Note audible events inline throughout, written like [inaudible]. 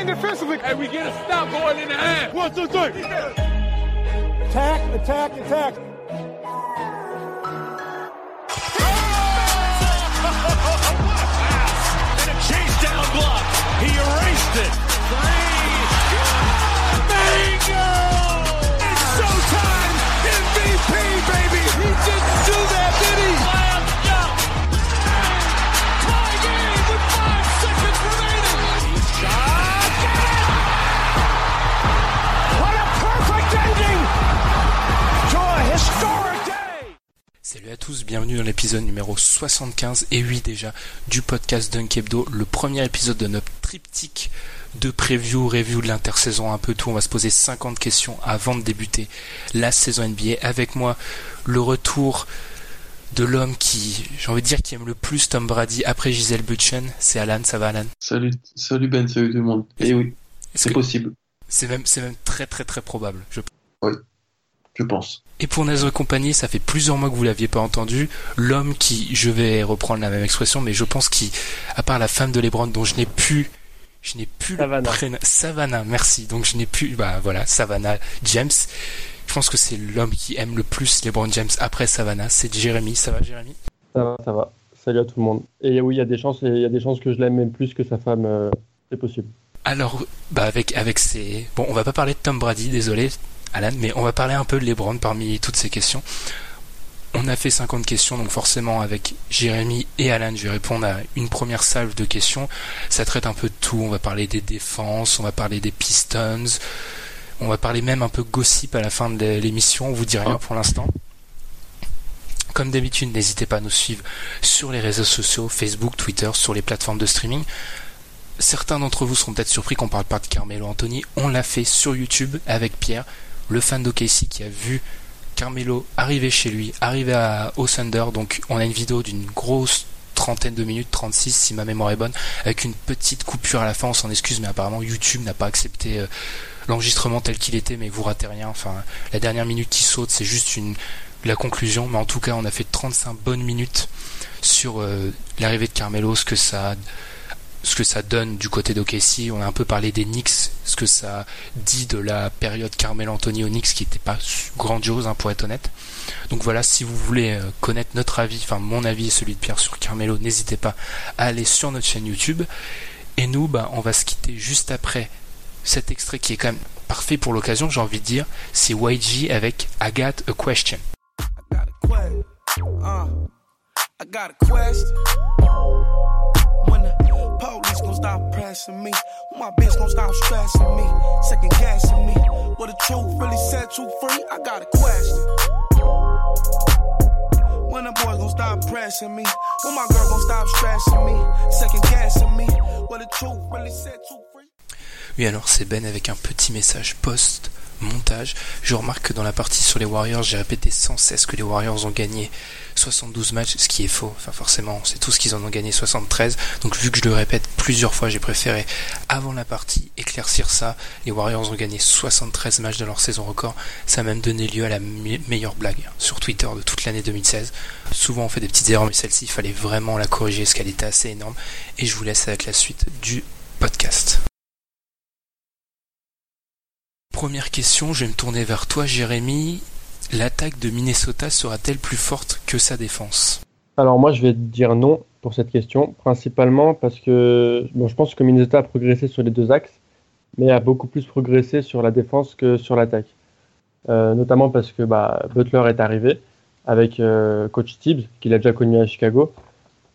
Lock in defensively. And we get a stop going in the half. One, two, three. Attack, attack, attack. [laughs] And a chase down block. He erased it. Salut à tous, bienvenue dans l'épisode numéro 75 et 8 déjà du podcast Dunk Hebdo, le premier épisode de notre triptyque de preview, review de l'intersaison, un peu tout. On va se poser 50 questions avant de débuter la saison NBA. Avec moi, le retour de l'homme qui, j'ai envie de dire, qui aime le plus Tom Brady après Gisèle Butchen, c'est Alan. Ça va Alan? Salut, salut Ben, salut tout le monde. Et oui, Est-ce c'est possible, C'est même, c'est même très très très probable. Je je pense. Et pour notre compagnie, ça fait plusieurs mois que vous l'aviez pas entendu. L'homme qui, je vais reprendre la même expression, mais je pense qui, à part la femme de Lebron, dont je n'ai plus, je n'ai plus le Savannah. prénom, Savannah, merci. Donc je n'ai plus, bah voilà, Savannah James. Je pense que c'est l'homme qui aime le plus LeBron James après Savannah. C'est Jérémy. Ça va, Jérémy? Ça va, ça va. Salut à tout le monde. Et oui, il y a des chances, il y a des chances que je l'aime même plus que sa femme. euh, c'est possible. Alors, bah avec avec ces, bon, on va pas parler de Tom Brady, désolé, Alan, mais on va parler un peu de LeBron parmi toutes ces questions. On a fait 50 questions, donc forcément avec Jérémy et Alan, je vais répondre à une première salve de questions. Ça traite un peu de tout. On va parler des défenses, on va parler des Pistons, on va parler même un peu gossip à la fin de l'émission. On vous dit rien pour l'instant. Comme d'habitude, n'hésitez pas à nous suivre sur les réseaux sociaux, Facebook, Twitter, sur les plateformes de streaming. Certains d'entre vous seront peut-être surpris qu'on parle pas de Carmelo Anthony. On l'a fait sur YouTube avec Pierre, le fan d'OKC qui a vu Carmelo arriver chez lui, arriver à, au Thunder. Donc on a une vidéo d'une grosse trentaine de minutes, 36 si ma mémoire est bonne, avec une petite coupure à la fin. On s'en excuse, mais apparemment YouTube n'a pas accepté euh, l'enregistrement tel qu'il était, mais vous ratez rien. Enfin, la dernière minute qui saute, c'est juste la conclusion. Mais en tout cas, on a fait 35 bonnes minutes sur euh, l'arrivée de Carmelo, ce que ça ce que ça donne du côté d'OKC. On a un peu parlé des Knicks, ce que ça dit de la période Carmelo Anthony aux Knicks qui n'était pas grandiose hein, pour être honnête. Donc voilà, si vous voulez euh, connaître notre avis, enfin mon avis et celui de Pierre sur Carmelo, n'hésitez pas à aller sur notre chaîne YouTube. Et nous, bah, on va se quitter juste après cet extrait qui est quand même parfait pour l'occasion, j'ai envie de dire. C'est YG avec I Got a Question. got a quest. Uh, I. Police gon' stop pressing me, my bitch gon' stop stressing me, second guessing me. What the truth really set you free? I got a question. When the boys gon' stop pressing me, when my girl gon' stop stressing me, second guessing me. What the truth really set you free? Oui, alors c'est Ben avec un petit message post montage. Je remarque que dans la partie sur les Warriors, j'ai répété sans cesse que les Warriors ont gagné 72 matchs, ce qui est faux. Enfin, forcément, c'est tout ce qu'ils en ont gagné 73. Donc, vu que je le répète plusieurs fois, j'ai préféré, avant la partie, éclaircir ça. Les Warriors ont gagné 73 matchs de leur saison record. Ça a même donné lieu à la me- meilleure blague hein, sur Twitter de toute l'année 2016. Souvent, on fait des petites erreurs, mais celle-ci, il fallait vraiment la corriger, parce qu'elle était assez énorme. Et je vous laisse avec la suite du podcast. Première question, je vais me tourner vers toi, Jérémy. L'attaque de Minnesota sera-t-elle plus forte que sa défense? Alors moi, je vais dire non pour cette question, principalement parce que bon, je pense que Minnesota a progressé sur les deux axes, mais a beaucoup plus progressé sur la défense que sur l'attaque. Euh, notamment parce que bah, Butler est arrivé avec euh, coach Tibbs, qu'il a déjà connu à Chicago.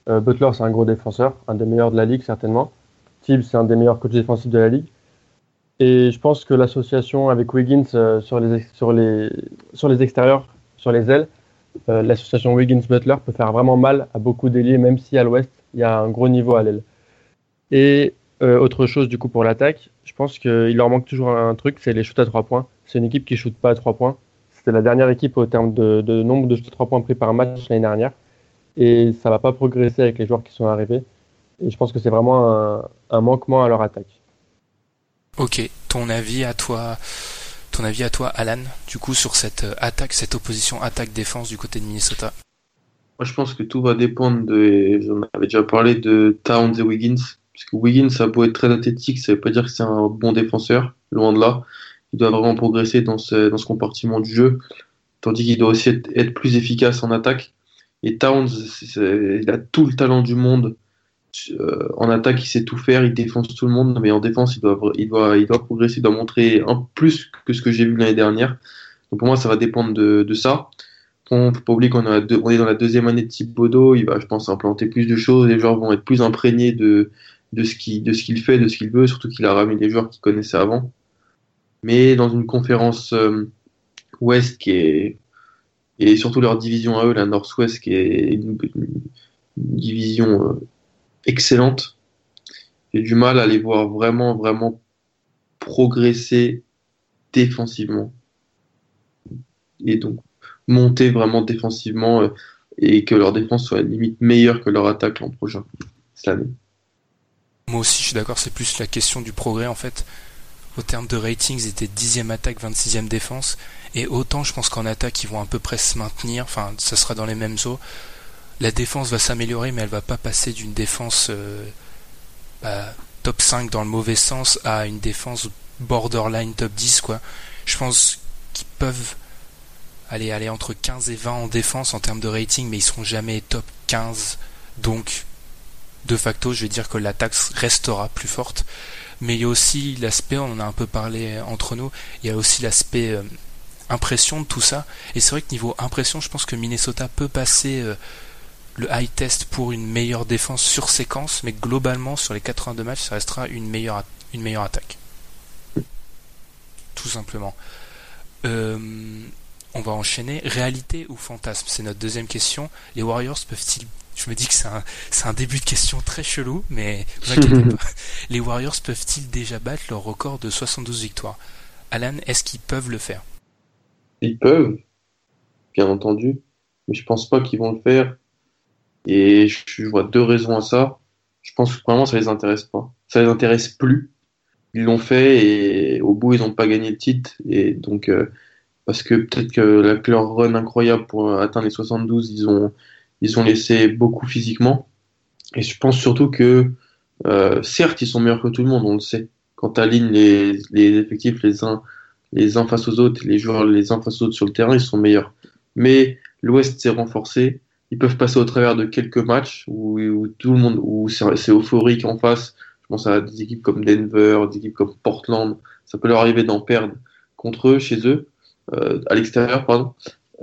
Euh, Butler, c'est un gros défenseur, un des meilleurs de la ligue certainement. Tibbs, c'est un des meilleurs coachs défensifs de la ligue. Et je pense que l'association avec Wiggins euh, sur, les, sur, les, sur les extérieurs, sur les ailes, euh, l'association Wiggins-Butler peut faire vraiment mal à beaucoup d'ailiers, même si à l'ouest, il y a un gros niveau à l'aile. Et euh, autre chose, du coup, pour l'attaque, je pense qu'il leur manque toujours un truc, c'est les shoots à 3 points. C'est une équipe qui ne shoot pas à 3 points. C'était la dernière équipe au terme de, nombre de shoots à 3 points pris par match l'année dernière. Et ça va pas progresser avec les joueurs qui sont arrivés. Et je pense que c'est vraiment un manquement à leur attaque. Ok, ton avis à toi, ton avis à toi, Alan, du coup sur cette euh, attaque, cette opposition attaque-défense du côté de Minnesota? Moi, je pense que tout va dépendre de, j'en avais déjà parlé de Towns et Wiggins, parce que Wiggins, ça peut être très athlétique, ça veut pas dire que c'est un bon défenseur, loin de là. Il doit vraiment progresser dans ce, dans ce compartiment du jeu, tandis qu'il doit aussi être, plus efficace en attaque. Et Towns, il a tout le talent du monde euh, en attaque, il sait tout faire, il défonce tout le monde, mais en défense, il doit, il doit, il doit progresser, il doit montrer un plus que ce que j'ai vu l'année dernière. Donc pour moi, ça va dépendre de, de ça. Bon, faut pas oublier qu'on on est dans la deuxième année de Thibodeau, il va, je pense, implanter plus de choses, les joueurs vont être plus imprégnés de, de ce qu'il fait, de ce qu'il veut, surtout qu'il a ramené des joueurs qu'il connaissait avant. Mais dans une conférence euh, Ouest qui est et surtout leur division à eux, la North-West, qui est une, une division euh, excellente. J'ai du mal à les voir vraiment, vraiment progresser défensivement. Et donc monter vraiment défensivement euh, et que leur défense soit limite meilleure que leur attaque l'an prochain. Moi aussi, je suis d'accord, c'est plus la question du progrès en fait. Au terme de ratings, ils étaient 10e attaque, 26e défense. Et autant, je pense qu'en attaque, ils vont à peu près se maintenir. Enfin, ça sera dans les mêmes eaux la défense va s'améliorer, mais elle va pas passer d'une défense euh, bah, top 5 dans le mauvais sens à une défense borderline top 10 quoi. Je pense qu'ils peuvent aller aller entre 15 et 20 en défense en termes de rating, mais ils seront jamais top 15. Donc de facto, je vais dire que l'attaque restera plus forte. Mais il y a aussi l'aspect, on en a un peu parlé entre nous, il y a aussi l'aspect euh, impression de tout ça. Et c'est vrai que niveau impression, je pense que Minnesota peut passer euh, le high test pour une meilleure défense sur séquence, mais globalement sur les 82 matchs, ça restera une meilleure, une meilleure attaque. Tout simplement. Euh, on va enchaîner. Réalité ou fantasme? C'est notre deuxième question. Les Warriors peuvent-ils je me dis que c'est un, un, début de question très chelou, mais vous inquiétez [laughs] pas. Les Warriors peuvent-ils déjà battre leur record de 72 victoires? Alan, est-ce qu'ils peuvent le faire? Ils peuvent, bien entendu, mais je pense pas qu'ils vont le faire et je vois deux raisons à ça. Je pense que vraiment ça les intéresse pas. Ça les intéresse plus. Ils l'ont fait et au bout ils n'ont pas gagné le titre. Et donc euh, parce que peut-être que la, leur run incroyable pour atteindre les 72, ils ont ils ont laissé beaucoup physiquement. Et je pense surtout que euh, certes ils sont meilleurs que tout le monde, on le sait. Quand tu alignes les, les effectifs les uns les uns face aux autres, les joueurs les uns face aux autres sur le terrain, ils sont meilleurs. Mais l'Ouest s'est renforcé ils peuvent passer au travers de quelques matchs où, tout le monde, où c'est euphorique en face. Je pense à des équipes comme Denver, des équipes comme Portland. Ça peut leur arriver d'en perdre contre eux, chez eux, euh, à l'extérieur, pardon.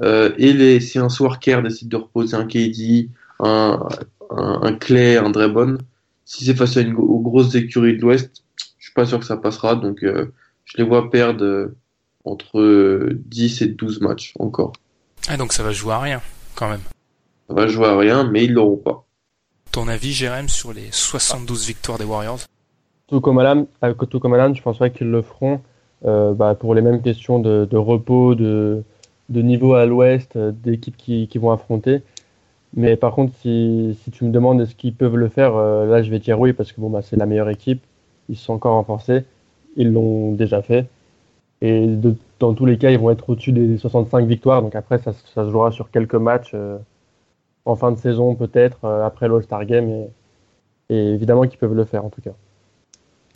Euh, et si un soir décide de reposer un KD, un, un, un Clay, un Draymond, si c'est face à une aux grosses écuries de l'Ouest, je suis pas sûr que ça passera. Donc, euh, je les vois perdre entre 10 et 12 matchs encore. Ah, donc ça va jouer à rien, quand même. Ça va jouer à rien, mais ils l'auront pas. Ton avis, Jérém, sur les 72 victoires des Warriors? Tout comme Alan, euh, tout comme Alan je pense pas qu'ils le feront euh, bah, pour les mêmes questions de, de repos, de, de, niveau à l'ouest, euh, d'équipes qui, qui, vont affronter. Mais par contre, si, si tu me demandes est-ce qu'ils peuvent le faire, euh, là je vais dire oui parce que bon, bah, c'est la meilleure équipe. Ils se sont encore renforcés. Ils l'ont déjà fait. Et de, dans tous les cas, ils vont être au-dessus des 65 victoires. Donc après, ça, ça se jouera sur quelques matchs. Euh, en fin de saison peut-être euh, après l'All-Star Game et, et évidemment qu'ils peuvent le faire en tout cas.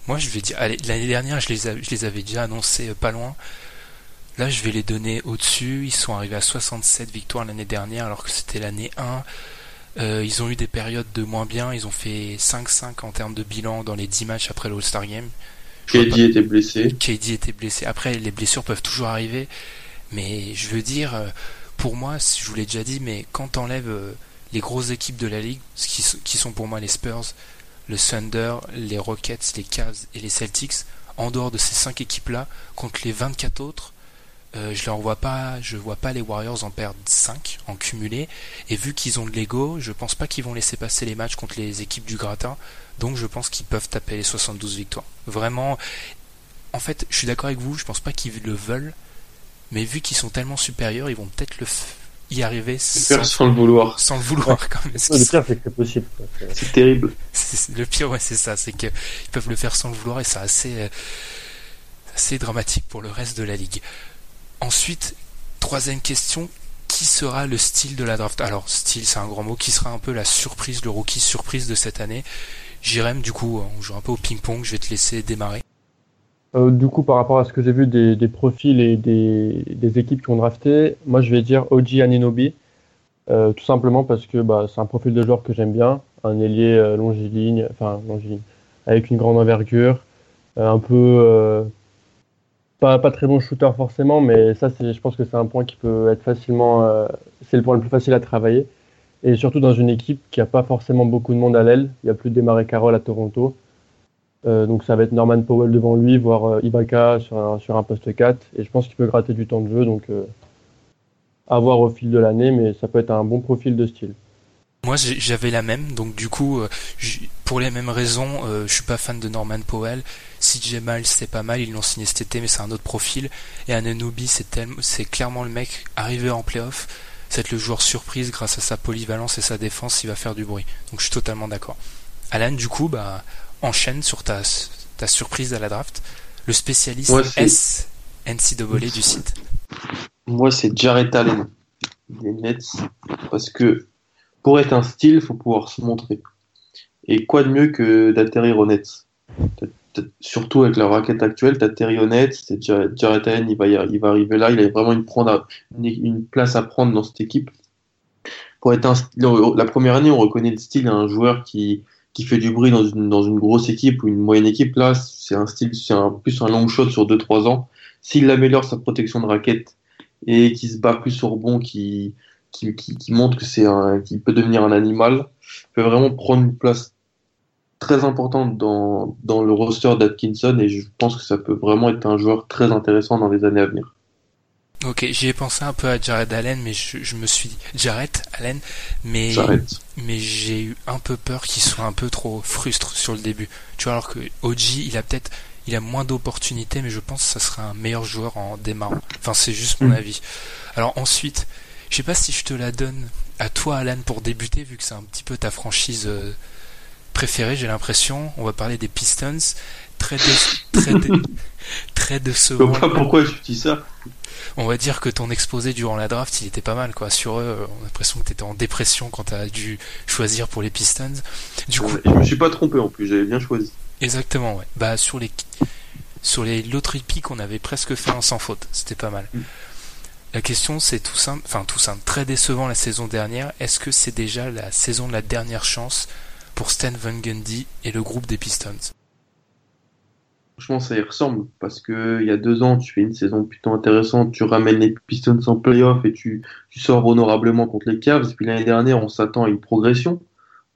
Moi je vais dire, l'année dernière je les, je les avais déjà annoncés euh, pas loin. Là je vais les donner au-dessus. Ils sont arrivés à 67 victoires l'année dernière alors que c'était l'année 1. Euh, ils ont eu des périodes de moins bien. Ils ont fait 5-5 en termes de bilan dans les 10 matchs après l'All-Star Game. KD était blessé. KD était blessé. Après les blessures peuvent toujours arriver. Mais je veux dire, euh, pour moi, je vous l'ai déjà dit, mais quand t'enlèves euh, les grosses équipes de la ligue, qui, sont pour moi les Spurs, le Thunder, les Rockets, les Cavs et les Celtics, en dehors de ces cinq équipes-là, contre les 24 autres, Euh, je leur vois pas, je vois pas les Warriors en perdre 5 en cumulé. Et vu qu'ils ont de l'ego, je pense pas qu'ils vont laisser passer les matchs contre les équipes du gratin. Donc je pense qu'ils peuvent taper les 72 victoires. Vraiment, en fait, je suis d'accord avec vous, je pense pas qu'ils le veulent. Mais vu qu'ils sont tellement supérieurs, ils vont peut-être le y arriver sans, sans, le vouloir. Sans le vouloir quand même. Le pire, c'est que c'est possible. C'est terrible. Le pire, ouais, c'est ça. C'est qu'ils peuvent le faire sans le vouloir et c'est assez, assez dramatique pour le reste de la ligue. Ensuite, troisième question, qui sera le style de la draft? Alors, style, c'est un grand mot. Qui sera un peu la surprise, le rookie surprise de cette année? Jérém, du coup, on joue un peu au ping-pong. Je vais te laisser démarrer. Euh, du coup, par rapport à ce que j'ai vu des, profils et des, équipes qui ont drafté, moi je vais dire Oji Aninobi. Euh, tout simplement parce que bah, c'est un profil de joueur que j'aime bien, un ailier euh, longiligne, enfin longiligne, avec une grande envergure, un peu pas, très bon shooter forcément, mais ça, je pense que c'est un point qui peut être facilement. C'est le point le plus facile à travailler. Et surtout dans une équipe qui n'a pas forcément beaucoup de monde à l'aile. Il n'y a plus de Desmarais Carroll à Toronto. Euh, donc ça va être Norman Powell devant lui, voire euh, Ibaka sur un, sur un poste 4. Et je pense qu'il peut gratter du temps de jeu. Donc euh, à voir au fil de l'année, mais ça peut être un bon profil de style. Moi, j'avais la même, donc du coup, pour les mêmes raisons, je suis pas fan de Norman Powell. CJ Miles, c'est pas mal, ils l'ont signé cet été, mais c'est un autre profil. Et Ananobi, c'est c'est clairement le mec arrivé en playoff. C'est le joueur surprise grâce à sa polyvalence et sa défense, il va faire du bruit. Donc je suis totalement d'accord. Alan, du coup, bah, enchaîne sur ta, ta surprise à la draft. Le spécialiste Moi, S NCAA du site. Moi, c'est Jared Allen des Nets parce que pour être un style, il faut pouvoir se montrer. Et quoi de mieux que d'atterrir au Nets? Surtout avec la raquette actuelle, t'atterris au Nets, Jared Allen, il va, il va arriver là, il a vraiment une, prendre, une, une, place à prendre dans cette équipe. Pour être un, la première année, on reconnaît le style d'un joueur qui, qui fait du bruit dans une, dans une grosse équipe ou une moyenne équipe. Là, c'est un style, c'est un, plus un long shot sur 2-3 ans. S'il améliore sa protection de raquette et qui se bat plus au rebond, qui, qui, qui, qui montre que c'est un, qu'il peut devenir un animal, peut vraiment prendre une place très importante dans, dans le roster d'Atkinson et je pense que ça peut vraiment être un joueur très intéressant dans les années à venir. Ok, j'y ai pensé un peu à Jared Allen, mais je, je me suis dit Jared Allen, mais Jared. mais j'ai eu un peu peur qu'il soit un peu trop frustre sur le début. Tu vois, alors que OG, il a peut-être il a moins d'opportunités, mais je pense que ça serait un meilleur joueur en démarrant. Enfin, c'est juste mon Mm. avis. Alors ensuite, je sais pas si je te la donne à toi, Alan, pour débuter, vu que c'est un petit peu ta franchise euh, préférée, j'ai l'impression. On va parler des Pistons. Très, dé- très, dé- [laughs] très décevant. pas pourquoi je dis ça. On va dire que ton exposé durant la draft, il était pas mal, quoi. Sur eux, on a l'impression que t'étais en dépression quand t'as dû choisir pour les Pistons. Du coup, Je me suis pas trompé en plus, j'avais bien choisi. exactement, ouais. Bah, sur les, sur les loteries pick, on avait presque fait un sans faute. C'était pas mal. Mm. La question, c'est tout simple, enfin, tout simple, très décevant la saison dernière. Est-ce que c'est déjà la saison de la dernière chance pour Stan Van Gundy et le groupe des Pistons? Franchement, ça y ressemble parce que il y a deux ans, tu fais une saison plutôt intéressante, tu ramènes les Pistons en playoff et tu, tu sors honorablement contre les Cavs. Et puis l'année dernière, on s'attend à une progression.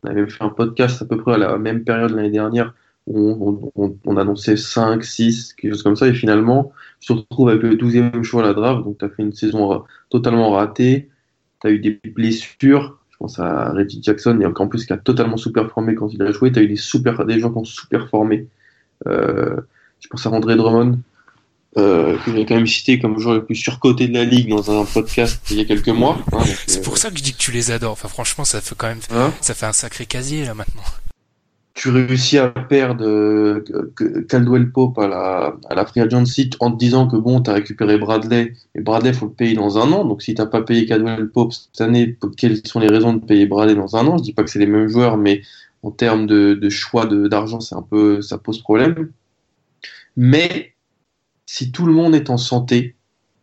On avait fait un podcast à peu près à la même période l'année dernière où on, on, on annonçait 5, 6, quelque chose comme ça. Et finalement, tu te retrouves avec le 12e choix à la draft. Donc, tu as fait une saison totalement ratée. Tu as eu des blessures. Je pense à Reggie Jackson et en plus qui a totalement sous-performé quand il a joué. Tu as eu des, super, des gens qui ont sous-performé. Euh, je pense à André Drummond, euh, que j'ai quand même cité comme joueur le plus surcoté de la ligue dans un podcast il y a quelques mois. hein, C'est euh, pour ça que je dis que tu les adores. Enfin, franchement, ça fait quand même, hein. ça fait un sacré casier, là, maintenant. Tu réussis à perdre euh, Caldwell Pope à la, à la Free Agency en te disant que bon, tu as récupéré Bradley, et Bradley, faut le payer dans un an. Donc si t'as pas payé Caldwell Pope cette année, quelles sont les raisons de payer Bradley dans un an? Je dis pas que c'est les mêmes joueurs, mais en termes de, de choix d'argent, c'est ça pose problème. Mais si tout le monde est en santé,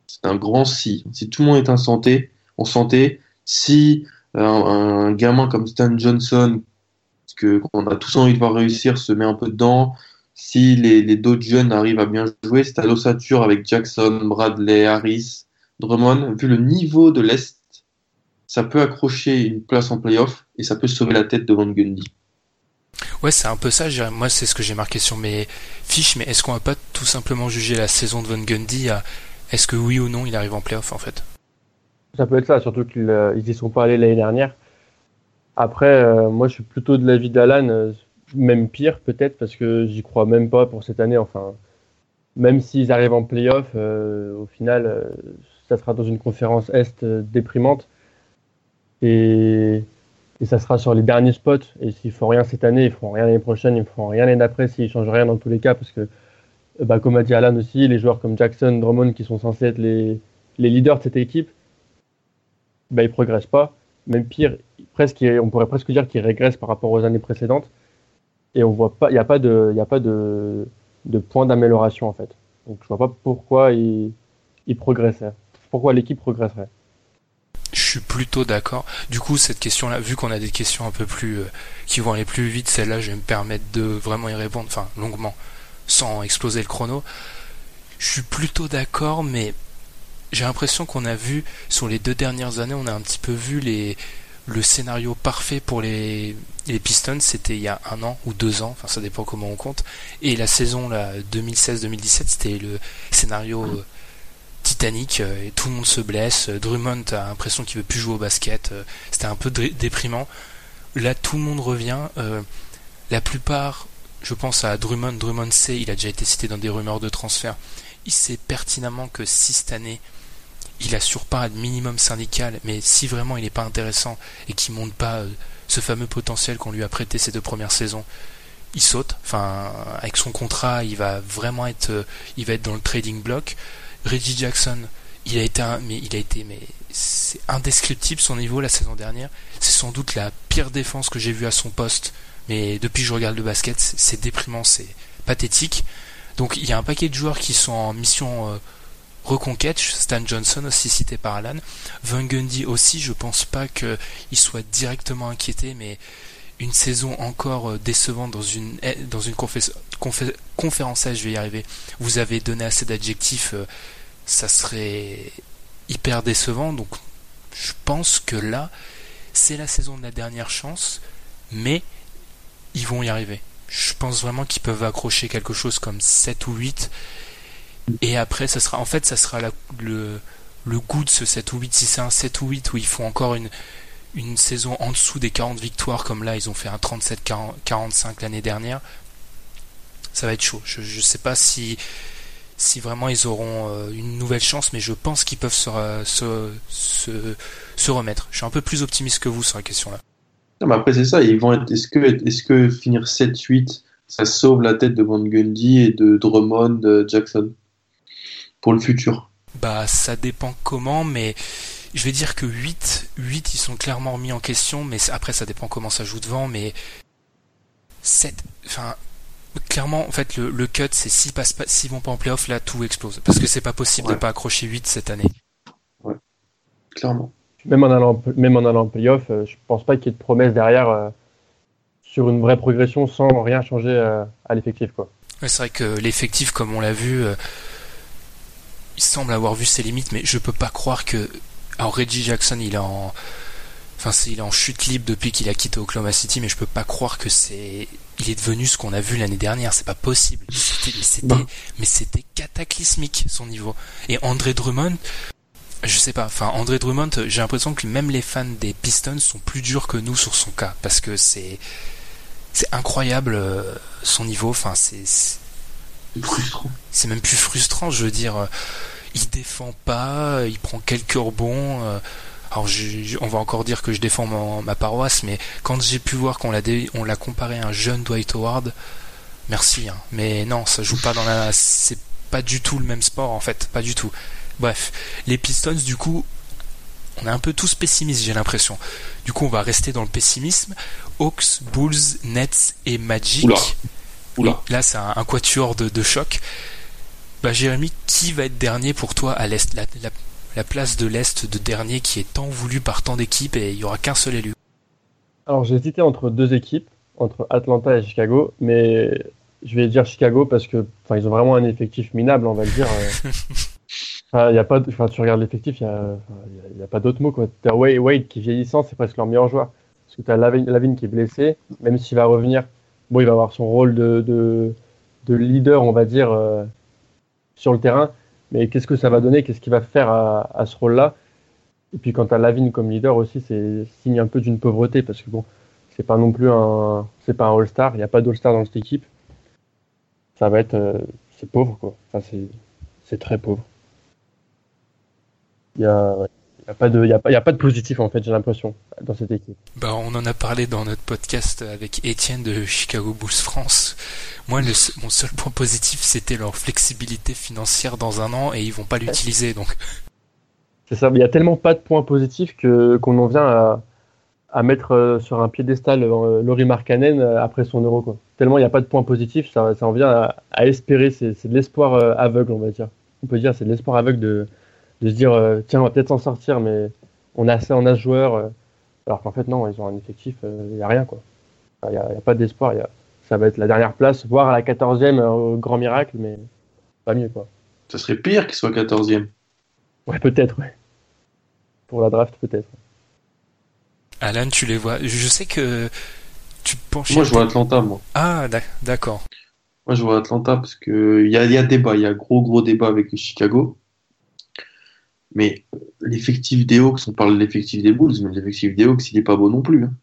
c'est un grand si. Si tout le monde est en santé, en santé, si euh, un gamin comme Stan Johnson que qu'on a tous envie de voir réussir se met un peu dedans. Si les, les d'autres jeunes arrivent à bien jouer, c'est à l'ossature avec Jackson, Bradley, Harris, Drummond. Vu le niveau de l'Est, ça peut accrocher une place en playoff et ça peut sauver la tête de Van Gundy. Ouais, c'est un peu ça. Moi, c'est ce que j'ai marqué sur mes fiches. Mais est-ce qu'on va pas tout simplement juger la saison de Von Gundy à est-ce que oui ou non il arrive en playoff en fait? Ça peut être ça, surtout qu'ils euh, n'y sont pas allés l'année dernière. Après, euh, moi je suis plutôt de l'avis d'Alan, euh, même pire peut-être, parce que j'y crois même pas pour cette année. Enfin, même s'ils arrivent en playoff, euh, au final, ça sera dans une conférence Est déprimante. Et, ça sera sur les derniers spots. Et s'ils font rien cette année, ils feront rien l'année prochaine, ils feront rien l'année d'après s'ils changent rien dans tous les cas. Parce que, bah, comme a dit Alan aussi, les joueurs comme Jackson, Drummond, qui sont censés être les, les leaders de cette équipe, bah, ils progressent pas. Même pire, presque, on pourrait presque dire qu'ils régressent par rapport aux années précédentes. Et on voit pas, il n'y a pas de, il a pas de, de point d'amélioration en fait. Donc je vois pas pourquoi ils progresseraient. Pourquoi l'équipe progresserait. Je suis plutôt d'accord. Du coup, cette question-là, vu qu'on a des questions un peu plus euh, qui vont aller plus vite, celle-là, je vais me permettre de vraiment y répondre, enfin longuement, sans exploser le chrono. Je suis plutôt d'accord, mais j'ai l'impression qu'on a vu sur les deux dernières années, on a un petit peu vu les le scénario parfait pour les, Pistons, c'était il y a un an ou deux ans, enfin ça dépend comment on compte. Et la saison là 2016-2017, c'était le scénario euh, Titanic euh, tout le monde se blesse. Euh, Drummond a l'impression qu'il veut plus jouer au basket. euh, C'était un peu dé- déprimant. Là, tout le monde revient. la plupart, je pense à Drummond. Drummond sait, il a déjà été cité dans des rumeurs de transfert. Il sait pertinemment que si cette année il assure pas un minimum syndical, mais si vraiment il n'est pas intéressant et qu'il monte pas euh, ce fameux potentiel qu'on lui a prêté ces deux premières saisons, il saute. Enfin, avec son contrat, il va vraiment être, euh, il va être dans le trading block. Reggie Jackson, il a été, mais il a été, mais c'est indescriptible son niveau la saison dernière. C'est sans doute la pire défense que j'ai vue à son poste. Mais depuis que je regarde le basket, c'est c'est déprimant, c'est pathétique. Donc il y a un paquet de joueurs qui sont en mission euh, reconquête. Stan Johnson aussi cité par Alan. Van Gundy aussi, je pense pas qu'il soit directement inquiété, mais une saison encore euh, décevante dans une eh, dans une confé- confé- conférence je vais y arriver. Vous avez donné assez d'adjectifs, euh, ça serait hyper décevant. Donc je pense que là, c'est la saison de la dernière chance, mais ils vont y arriver. Je pense vraiment qu'ils peuvent accrocher quelque chose comme 7 ou 8 et après, ça sera, en fait, ça sera la- le, le goût de ce 7 ou 8. Si c'est un 7 ou 8 où ils font encore une, une saison en dessous des 40 victoires, comme là, ils ont fait un 37-45 l'année dernière, ça va être chaud. Je, je sais pas si, si vraiment ils auront euh, une nouvelle chance, mais je pense qu'ils peuvent se, se, se, se remettre. Je suis un peu plus optimiste que vous sur la question-là. Non, mais après, c'est ça. Ils vont être... Est-ce que, est-ce que finir 7-8, ça sauve la tête de Van Gundy et de Drummond, de Jackson? Pour le futur Bah, ça dépend comment, mais je vais dire que 8, 8 ils sont clairement remis en question, mais après ça dépend comment ça joue devant, mais 7, enfin, clairement, en fait, le, le cut, c'est s'ils passent pas, s'ils vont pas en playoff, là, tout explose. Parce que c'est pas possible Ouais. de pas accrocher 8 cette année. Clairement. Même en allant, même en allant en playoff, euh, je pense pas qu'il y ait de promesse derrière euh, sur une vraie progression sans rien changer euh, à l'effectif. quoi. Ouais, c'est vrai que l'effectif, comme on l'a vu, euh, il semble avoir vu ses limites, mais je peux pas croire que. Alors Reggie Jackson, il est en, enfin, il est en chute libre depuis qu'il a quitté Oklahoma City, mais je peux pas croire que c'est, il est devenu ce qu'on a vu l'année dernière. C'est pas possible. Mais c'était, cataclysmique son niveau. Et André Drummond, je sais pas. Enfin, André Drummond, j'ai l'impression que même les fans des Pistons sont plus durs que nous sur son cas, parce que c'est, c'est incroyable euh, son niveau. Enfin, C'est frustrant. c'est même plus frustrant, je veux dire. euh, Il défend pas, il prend quelques rebonds. euh, Alors, je- je- on va encore dire que je défends ma paroisse, mais quand j'ai pu voir qu'on l'a dé- on l'a comparé à un jeune Dwight Howard, merci. hein. Mais non, ça joue pas dans la. C'est pas du tout le même sport en fait, pas du tout. Bref, les Pistons, du coup, on est un peu tous pessimistes, j'ai l'impression. Du coup, on va rester dans le pessimisme. Hawks, Bulls, Nets et Magic. Oula. Oula. là, c'est un, un quatuor de, de choc. Bah, Jérémy, qui va être dernier pour toi à l'Est? La, la- la place de l'Est de dernier qui est tant voulu par tant d'équipes et il y aura qu'un seul élu. Alors j'ai hésité entre deux équipes, entre Atlanta et Chicago, mais je vais dire Chicago parce que enfin ils ont vraiment un effectif minable, on va le dire. euh. [laughs] Enfin, y a pas, enfin tu regardes l'effectif, il y a, y a- il y a pas d'autre mot quoi. T'as Wade, Wade qui vieillissant, c'est presque leur meilleur joueur. Parce que t'as Lavin, Lavin qui est blessé, même s'il va revenir, bon il va avoir son rôle de, de, de leader, on va dire, euh, sur le terrain. Mais qu'est-ce que ça va donner? Qu'est-ce qu'il va faire à, à ce rôle-là? Et puis quand tu as Lavine comme leader aussi, c'est signe un peu d'une pauvreté parce que bon, c'est pas non plus un, c'est pas un All-Star. Il n'y a pas d'All-Star dans cette équipe. Ça va être, euh, c'est pauvre quoi. Enfin, c'est, c'est très pauvre. Il y a, il y a pas de, y a pas, il y a pas de positif en fait. J'ai l'impression dans cette équipe. Bah, on en a parlé dans notre podcast avec Étienne de Chicago Bulls France. Moi, le, mon seul point positif, c'était leur flexibilité financière dans un an et ils vont pas l'utiliser. Donc, C'est ça. mais Il y a tellement pas de points positifs que qu'on en vient à, à mettre euh, sur un piédestal euh, Laurie Markkanen euh, après son euro quoi. Tellement il n'y a pas de points positifs, ça, ça en vient à, à espérer. C'est c'est de l'espoir aveugle, on va dire. On peut dire c'est de l'espoir aveugle de, de se dire euh, tiens on va peut-être s'en sortir, mais on a assez en âge joueur. euh, alors qu'en fait non, ils ont un effectif, euh, il n'y a rien quoi. Enfin, Il n'y a, a pas d'espoir. il y a- Ça va être la dernière place, voire à la 14e euh, au grand miracle, mais pas mieux quoi. Ça serait pire qu'il soit 14e. Ouais peut-être ouais. Pour la draft peut-être. Alan, tu les vois. Je sais que tu te penches. Moi, je vois Atlanta, moi. Ah, d'ac- d'accord. Moi, je vois Atlanta parce que il y a, il y a débat, il y a gros, gros débat avec Chicago. Mais l'effectif des Hawks, on parle de l'effectif des Bulls, mais l'effectif des Hawks, il est pas beau non plus. hein.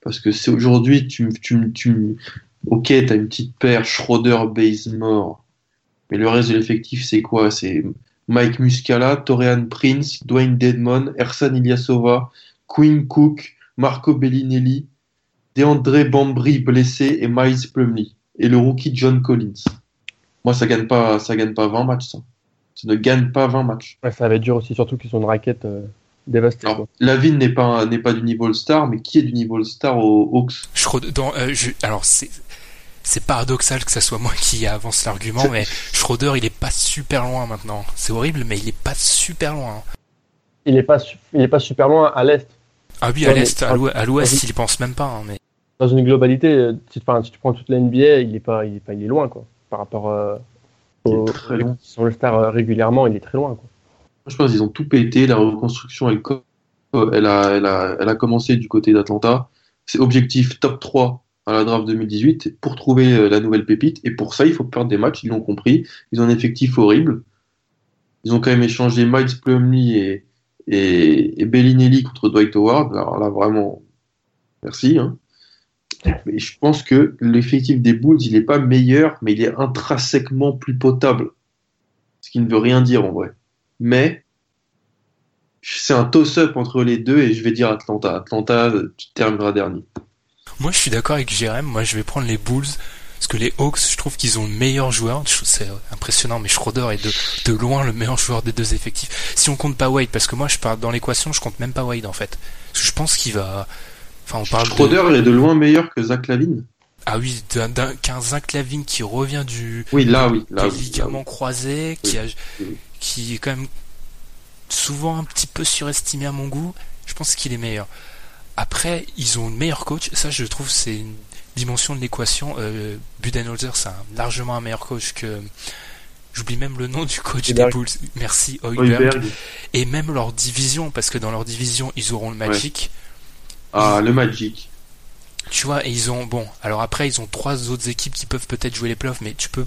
Parce que c'est aujourd'hui, tu, tu, tu, ok, t'as une petite paire Schroeder, Bazemore, mais le reste de l'effectif, c'est quoi? C'est Mike Muscala, Torian Prince, Dwayne Dedmon, Ersan Ilyasova, Quinn Cook, Marco Bellinelli, DeAndre Bambry blessé et Miles Plumlee et le rookie John Collins. Moi, ça gagne pas, ça gagne pas 20 matchs, ça. Ça ne gagne pas 20 matchs. Ouais, ça va être dur aussi, surtout qu'ils ont une raquette euh, dévastée. Alors, quoi. Lavine n'est pas, n'est pas du niveau All-Star, mais qui est du niveau All-Star aux Hawks? Dans, euh, je- alors c'est c'est paradoxal que ça soit moi qui avance l'argument, mais Schroeder il est pas super loin maintenant. C'est horrible, mais il est pas super loin. Il est pas, su- il est pas super loin à l'est. Ah oui, à l'est, à l'ou- à l'ouest, il y pense même pas. hein, mais Dans une globalité, euh, si, enfin, si tu prends toute la NBA, il est pas, il est pas, il est loin quoi. Par rapport euh, Il est aux très sont le star euh, régulièrement, il est très loin quoi. Je pense qu'ils ont tout pété. La reconstruction, elle, a, elle, a, elle a commencé du côté d'Atlanta. C'est objectif top 3 à la draft 2018 pour trouver euh, la nouvelle pépite. Et pour ça, il faut perdre des matchs. Ils l'ont compris. Ils ont un effectif horrible. Ils ont quand même échangé Miles Plumlee et, et, et Bellinelli contre Dwight Howard. Alors là, vraiment, merci. Hein. Je pense que l'effectif des Bulls, il n'est pas meilleur, mais il est intrinsèquement plus potable. Ce qui ne veut rien dire en vrai. Mais c'est un toss-up entre les deux et je vais dire Atlanta. Atlanta, tu termineras dernier. moi je suis d'accord avec Jérém. Moi je vais prendre les Bulls parce que les Hawks, je trouve qu'ils ont le meilleur joueur. C'est impressionnant, mais Schroeder est de, de loin le meilleur joueur des deux effectifs. Si on compte pas Wade, parce que moi je parle dans l'équation, je compte même pas Wade en fait. Parce que je pense qu'il va. Enfin, on parle de... Schroeder est de loin meilleur que Zach Lavine. Ah oui, d'un, d'un, qu'un Zach Lavine qui revient du Oui, là, oui. Là, des oui, là, ligaments oui. croisés, qui, a, oui. qui est quand même souvent un petit peu surestimé à mon goût. Je pense qu'il est meilleur. Après, ils ont le meilleur coach. Ça, je trouve, c'est une dimension de l'équation. Euh, Budenholzer, c'est largement un meilleur coach que. J'oublie même le nom du coach Hoiberg. des Bulls. Merci, Hoiberg. Hoiberg. Et même leur division, parce que dans leur division, ils auront le Magic. Ah, le Magic. Tu vois, et ils ont bon. Alors après, ils ont trois autres équipes qui peuvent peut-être jouer les playoffs, mais tu peux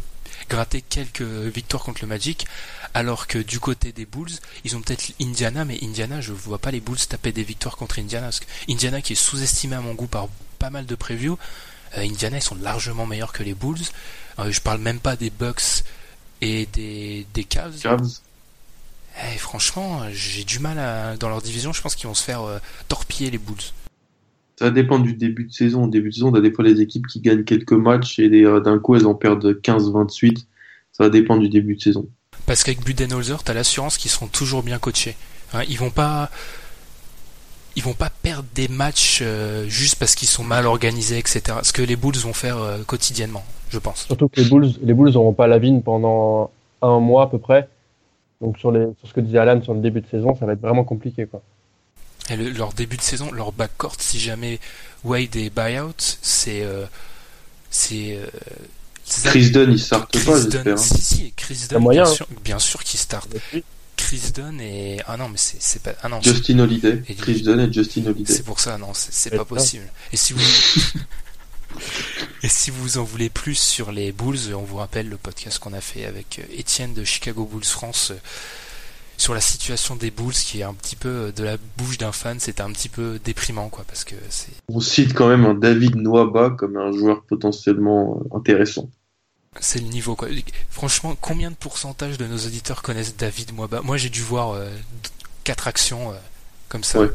gratter quelques victoires contre le Magic. Alors que du côté des Bulls, ils ont peut-être Indiana, mais Indiana, je vois pas les Bulls taper des victoires contre Indiana. Parce que Indiana, qui est sous-estimé à mon goût par pas mal de previews, euh, Indiana, ils sont largement meilleurs que les Bulls. Euh, je parle même pas des Bucks et des, des Cavs. Cavs. Eh, franchement, j'ai du mal à, dans leur division. Je pense qu'ils vont se faire euh, torpiller les Bulls. Ça dépend du début de saison. Au début de saison, t'as des fois les équipes qui gagnent quelques matchs et euh, d'un coup, elles en perdent 15-28. Ça va dépendre du début de saison. Parce qu'avec Budenholzer, t'as l'assurance qu'ils seront toujours bien coachés. Hein, ils vont pas, ils vont pas perdre des matchs euh, juste parce qu'ils sont mal organisés, etc. Ce que les Bulls vont faire euh, quotidiennement, je pense. Surtout que les Bulls, les Bulls n'auront pas la vigne pendant un mois à peu près. Donc sur, les, sur ce que disait Alan sur le début de saison, ça va être vraiment compliqué quoi. Et le- leur début de saison, leur backcourt, si jamais Wade est buyout, c'est, euh, c'est, euh, Chris Dunn, il starte Chris pas, Dunn, hein. si si, Chris Dunn, moyen, bien hein. sûr, bien sûr qu'il start. Chris Dunn et ah non mais c'est, c'est pas, ah non, Justin Holiday. Et- Chris Dunn et Justin Holiday. C'est pour ça, non, c'est pas ça. possible. Et si vous. [laughs] et si vous en voulez plus sur les Bulls, on vous rappelle le podcast qu'on a fait avec euh, Étienne de Chicago Bulls France euh, sur la situation des Bulls qui est un petit peu euh, de la bouche d'un fan, c'était un petit peu déprimant quoi parce que c'est On cite quand même un David Noaba comme un joueur potentiellement euh, intéressant. c'est le niveau quoi. Franchement, combien de pourcentage de nos auditeurs connaissent David Moaba Moi, j'ai dû voir euh, quatre actions euh, comme ça. Ouais.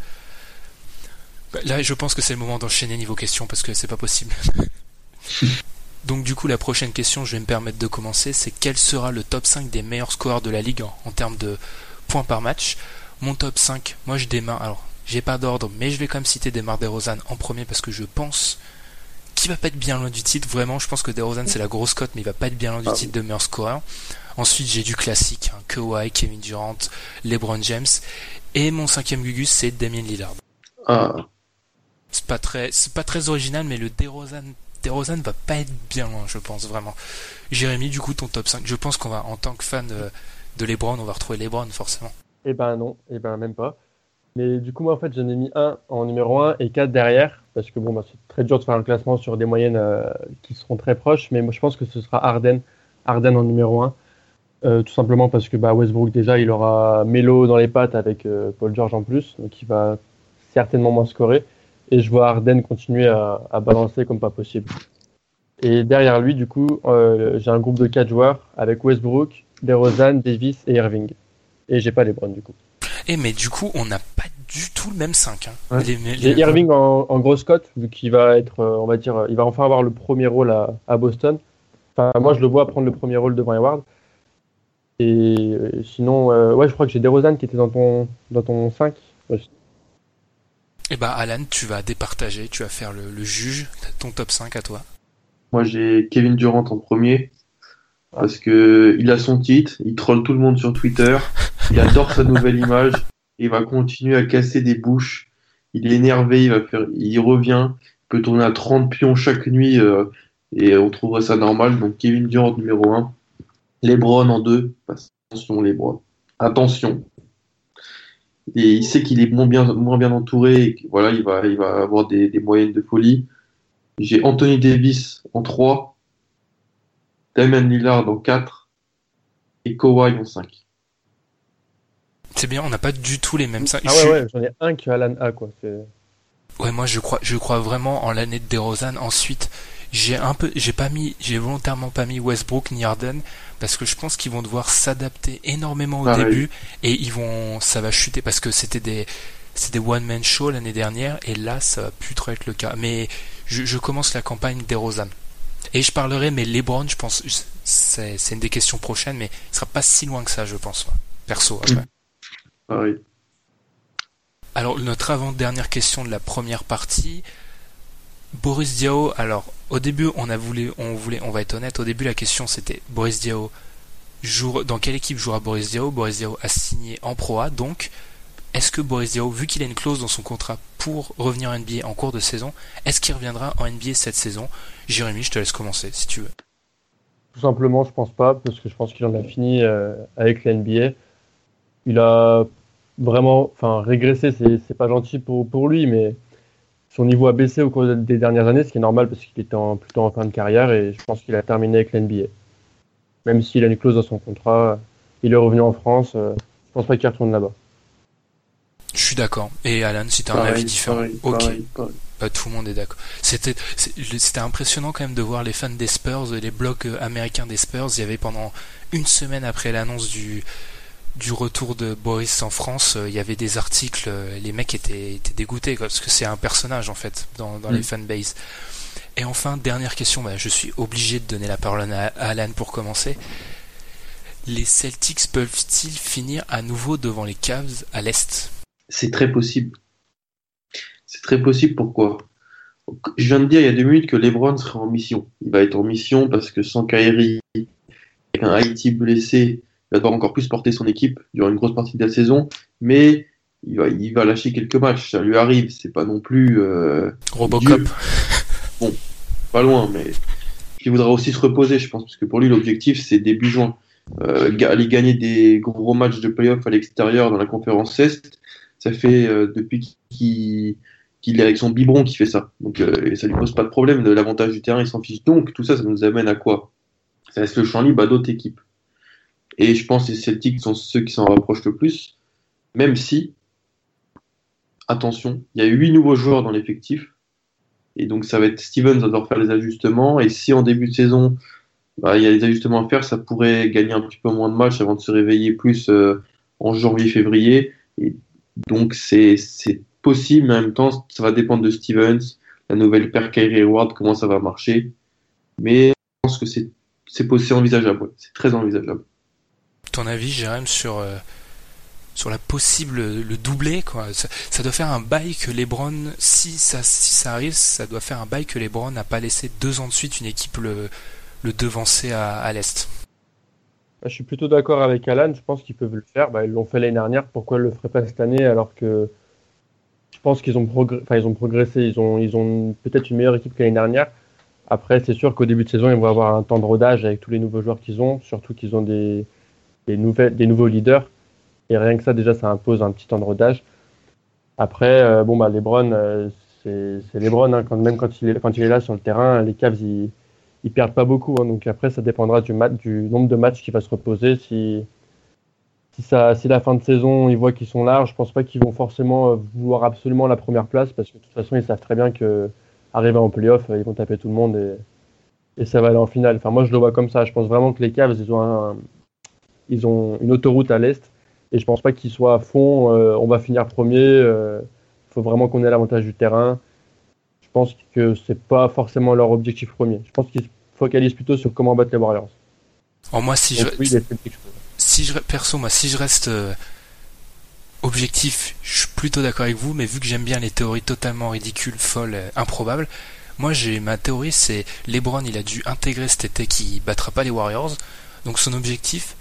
Bah, Là, je pense que c'est le moment d'enchaîner niveau question parce que c'est pas possible. [laughs] Donc du coup, la prochaine question, je vais me permettre de commencer, c'est quel sera le top 5 des meilleurs scoreurs de la ligue en, en termes de points par match Mon top 5, moi je démarre, alors j'ai pas d'ordre, mais je vais quand même citer Demar DeRozan en premier parce que je pense qu'il va pas être bien loin du titre. Vraiment, je pense que DeRozan c'est la grosse cote, mais il va pas être bien loin du Ah. titre de meilleur scoreur. Ensuite, j'ai du classique, hein, Kawhi, Kevin Durant, LeBron James. Et mon cinquième Gugus, c'est Damien Lillard. Ah, C'est pas très, c'est pas très original, mais le DeRozan, DeRozan va pas être bien loin, je pense vraiment. Jérémy, du coup, ton top 5. Je pense qu'on va, en tant que fan de, de LeBron, on va retrouver LeBron forcément. Eh ben non, eh ben même pas. Mais du coup, moi, en fait, j'en ai mis un en numéro 1 et 4 derrière, parce que bon, bah, c'est très dur de faire un classement sur des moyennes euh, qui seront très proches, mais moi, je pense que ce sera Arden, Arden en numéro 1. Euh, tout simplement parce que bah, Westbrook, déjà, il aura Melo dans les pattes avec euh, Paul George en plus, donc il va certainement moins scorer. Et je vois Arden continuer à, à balancer comme pas possible. Et derrière lui, du coup, j'ai un groupe de 4 joueurs avec Westbrook, DeRozan, Davis et Irving. Et j'ai pas les Browns, du coup. Eh, mais du coup, on n'a pas du tout le même 5. Hein. Ouais. Les- les- J'ai Irving en, en grosse cote, vu qu'il va être, euh, on va dire, euh, il va enfin avoir le premier rôle à, à Boston. Enfin, moi, je le vois prendre le premier rôle devant Hayward. Et euh, sinon, euh, ouais, je crois que j'ai DeRozan qui était dans ton, dans ton 5. Ouais, Eh bah, Alan, tu vas départager, tu vas faire le, le juge, ton top 5 à toi. moi j'ai Kevin Durant en premier parce que il a son titre, il troll tout le monde sur Twitter, il adore sa nouvelle image, il va continuer à casser des bouches. Il est énervé, il va faire, il revient, il peut tourner à 30 pions chaque nuit euh, et on trouverait ça normal. Donc Kevin Durant numéro 1, LeBron en 2, attention LeBron, attention. Et il sait qu'il est moins bien, moins bien entouré, et voilà, il va, il va avoir des, des moyennes de folie. J'ai Anthony Davis en 3, Damian Lillard en 4 et Kawhi en 5. C'est bien, on n'a pas du tout les mêmes 5. Ah ouais, ouais, j'en ai un que Alan a, quoi. Ouais, moi je crois, je crois vraiment en l'année de DeRozan. Ensuite, j'ai un peu, j'ai pas mis, j'ai volontairement pas mis Westbrook ni Harden parce que je pense qu'ils vont devoir s'adapter énormément au début et ils vont, ça va chuter parce que c'était des, c'était des one man show l'année dernière et là ça va plus trop être le cas. Mais je, je commence la campagne DeRozan et je parlerai, mais LeBron, je pense, c'est, c'est une des questions prochaines, mais il sera pas si loin que ça, je pense, perso. après. Pareil. Alors, notre avant-dernière question de la première partie. Boris Diaw, alors, au début, on a voulu, on voulait, on va être honnête, au début, la question c'était Boris Diaw, joue, dans quelle équipe jouera Boris Diaw? Boris Diaw a signé en Pro A, donc, est-ce que Boris Diaw, vu qu'il a une clause dans son contrat pour revenir en NBA en cours de saison, est-ce qu'il reviendra en NBA cette saison? Jérémy, je te laisse commencer, si tu veux. Tout simplement, je pense pas, parce que je pense qu'il en a fini euh, avec la NBA. Il a vraiment, enfin, régressé, c'est pas gentil pour, pour lui, mais son niveau a baissé au cours des dernières années, ce qui est normal parce qu'il était en- plutôt en fin de carrière et je pense qu'il a terminé avec la NBA. Même s'il a une clause dans son contrat, il est revenu en France, euh, je pense pas qu'il retourne là-bas. Je suis d'accord. Et Alan, si tu as un avis différent, pareil, ok. pareil, pareil. Bah, tout le monde est d'accord. C'était impressionnant quand même de voir les fans des Spurs, les blogs euh, américains des Spurs. Il y avait pendant une semaine après l'annonce du du retour de Boris en France, euh, il y avait des articles. euh, Les mecs étaient, étaient dégoûtés quoi, parce que c'est un personnage en fait dans, dans Mm. les fanbases. Et enfin dernière question, bah, je suis obligé de donner la parole à à Alan pour commencer. Les Celtics peuvent-ils finir à nouveau devant les Cavs à l'est? C'est très possible. C'est très possible, pourquoi? Je viens de dire il y a deux minutes que LeBron serait en mission. Il va être en mission parce que sans Kyrie, avec un Haïti blessé, il va devoir encore plus porter son équipe durant une grosse partie de la saison, mais il va, il va lâcher quelques matchs, ça lui arrive, c'est pas non plus euh, Robocop. Dieu. pas loin, mais il voudra aussi se reposer, je pense, parce que pour lui l'objectif c'est début juin. Euh, aller gagner des gros matchs de playoff à l'extérieur dans la conférence Est, ça fait euh, depuis qu'il qu'il est avec son biberon qui fait ça. Donc euh, et ça lui pose pas de problème. L'avantage du terrain, il s'en fiche. Donc tout ça, ça nous amène à quoi? Ça laisse le champ libre à d'autres équipes. Et je pense que les Celtics sont ceux qui s'en rapprochent le plus, même si, attention, il y a huit nouveaux joueurs dans l'effectif. Et donc ça va être Stevens va devoir faire les ajustements. Et si en début de saison, bah, il y a des ajustements à faire, ça pourrait gagner un petit peu moins de matchs avant de se réveiller plus euh, en janvier-février. Et donc c'est possible, mais en même temps, ça va dépendre de Stevens, la nouvelle paire Kyrie Hayward, comment ça va marcher. Mais je pense que c'est envisageable, c'est très envisageable. Ton avis, Jérém, sur, euh, sur la possible, le doublé, quoi? Ça, doit faire un bail que LeBron, si ça, si ça arrive, ça doit faire un bail que LeBron n'a pas laissé deux ans de suite une équipe le, le devancer à l'Est. Bah, Je suis plutôt d'accord avec Alan, je pense qu'ils peuvent le faire. Bah, ils l'ont fait l'année dernière, pourquoi ils le feraient pas cette année alors que je pense qu'ils ont, progressé, ils ont, peut-être une meilleure équipe que l'année dernière. Après, c'est sûr qu'au début de saison, ils vont avoir un temps de rodage avec tous les nouveaux joueurs qu'ils ont, surtout qu'ils ont des, nouveaux leaders. Et rien que ça, déjà, ça impose un petit temps de rodage. Après, euh, bon, bah, LeBron, euh, c'est c'est LeBron, hein, quand, même quand il, est, quand il est là sur le terrain, les Cavs, ils, ils perdent pas beaucoup. hein. donc après, ça dépendra du, match, du nombre de matchs qu'il va se reposer. Si, si, la fin de saison, ils voient qu'ils sont larges, je pense pas qu'ils vont forcément euh, vouloir absolument la première place parce que de toute façon, ils savent très bien que arriver en playoff, euh, ils vont taper tout le monde et, et ça va aller en finale. Enfin, moi, je le vois comme ça. Je pense vraiment que les Cavs, ils ont, ils ont une autoroute à l'est et je pense pas qu'ils soient à fond. euh, on va finir premier. Il faut vraiment qu'on ait l'avantage du terrain. Je pense que c'est pas forcément leur objectif premier. Je pense qu'ils se focalisent plutôt sur comment battre les Warriors. En moi, si je, Donc, si je perso moi si je reste euh, objectif je suis plutôt d'accord avec vous mais vu que j'aime bien les théories totalement ridicules folles euh, improbables moi j'ai ma théorie c'est LeBron il a dû intégrer cet été qu'il battra pas les Warriors donc son objectif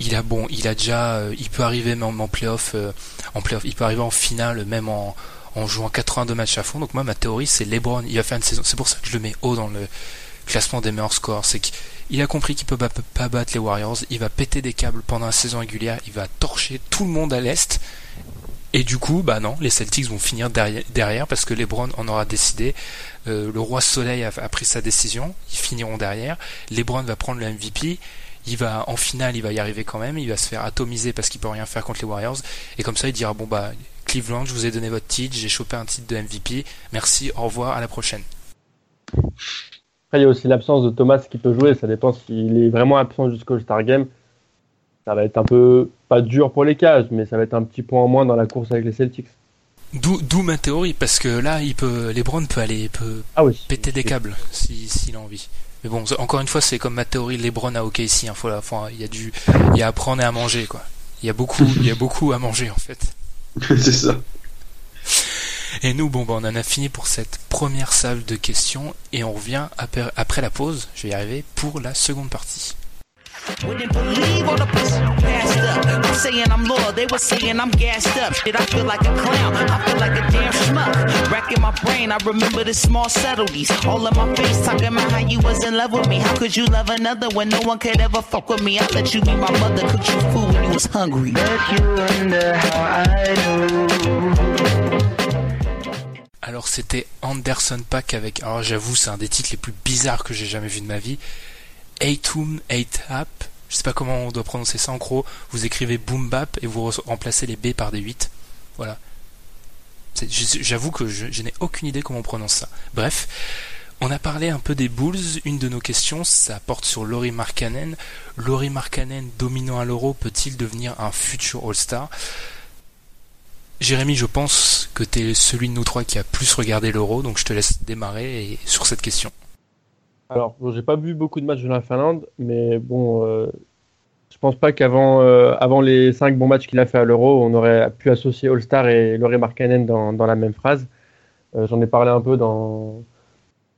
il a bon il a déjà euh, il peut arriver même en playoff euh, en playoff il peut arriver en finale même en en jouant 82 matchs à fond donc moi ma théorie c'est LeBron il va faire une saison c'est pour ça que je le mets haut dans le classement des meilleurs scores c'est que il a compris qu'il peut pas battre les Warriors. Il va péter des câbles pendant la saison régulière. Il va torcher tout le monde à l'est. Et du coup, bah non, les Celtics vont finir derrière, parce que LeBron en aura décidé. Euh, le roi Soleil a, a pris sa décision. Ils finiront derrière. LeBron va prendre le MVP. Il va en finale, il va y arriver quand même. Il va se faire atomiser parce qu'il peut rien faire contre les Warriors. Et comme ça, il dira bon bah Cleveland, je vous ai donné votre titre, j'ai chopé un titre de MVP. Merci, au revoir, à la prochaine. Après, il y a aussi l'absence de Thomas qui peut jouer. Ça dépend s'il est vraiment absent jusqu'au All-Star Game. Ça va être un peu, pas dur pour les Cavs, mais ça va être un petit point en moins dans la course avec les Celtics. D'où ma théorie parce que là, il peut LeBron peut aller peut Ah oui. péter des câbles si s'il a envie. Mais bon, encore une fois, c'est comme ma théorie LeBron à OKC. Hein, faut faut- il y a du, il y a à prendre et à manger quoi. Il y a beaucoup, il y a beaucoup à manger en fait. [laughs] Et nous, bon, bah, on en a fini pour cette première salve de questions et on revient après, après la pause. Je vais y arriver pour la seconde partie. Wouldn't believe all the pussy passed up. I'm saying I'm loyal, they were saying I'm gassed up. Shit, I feel like a clown, I feel like a damn schmuck. Racking my brain, I remember the small subtleties. All in my face, talking about how you was in love with me. How could you love another when no one could ever fuck with me? I let you be my mother, cooked you food when you was hungry? Alors c'était Anderson Pack avec, alors j'avoue c'est un des titres les plus bizarres que j'ai jamais vu de ma vie. Atum Ape, je sais pas comment on doit prononcer ça en gros, vous écrivez Boom Bap et vous re- remplacez les B par des 8. Voilà. J'avoue que je, n'ai aucune idée comment on prononce ça. Bref, on a parlé un peu des Bulls, une de nos questions, ça porte sur Laurie Markkanen. Laurie Markkanen dominant à l'euro peut-il devenir un futur All-Star? Jérémy, je pense que tu es celui de nous trois qui a plus regardé l'Euro, donc je te laisse démarrer sur cette question. Alors, bon, j'ai pas vu beaucoup de matchs de la Finlande, mais bon, euh, je pense pas qu'avant euh, avant les cinq bons matchs qu'il a fait à l'Euro, on aurait pu associer All-Star et Laurie Markkanen dans, dans la même phrase. Euh, J'en ai parlé un peu dans,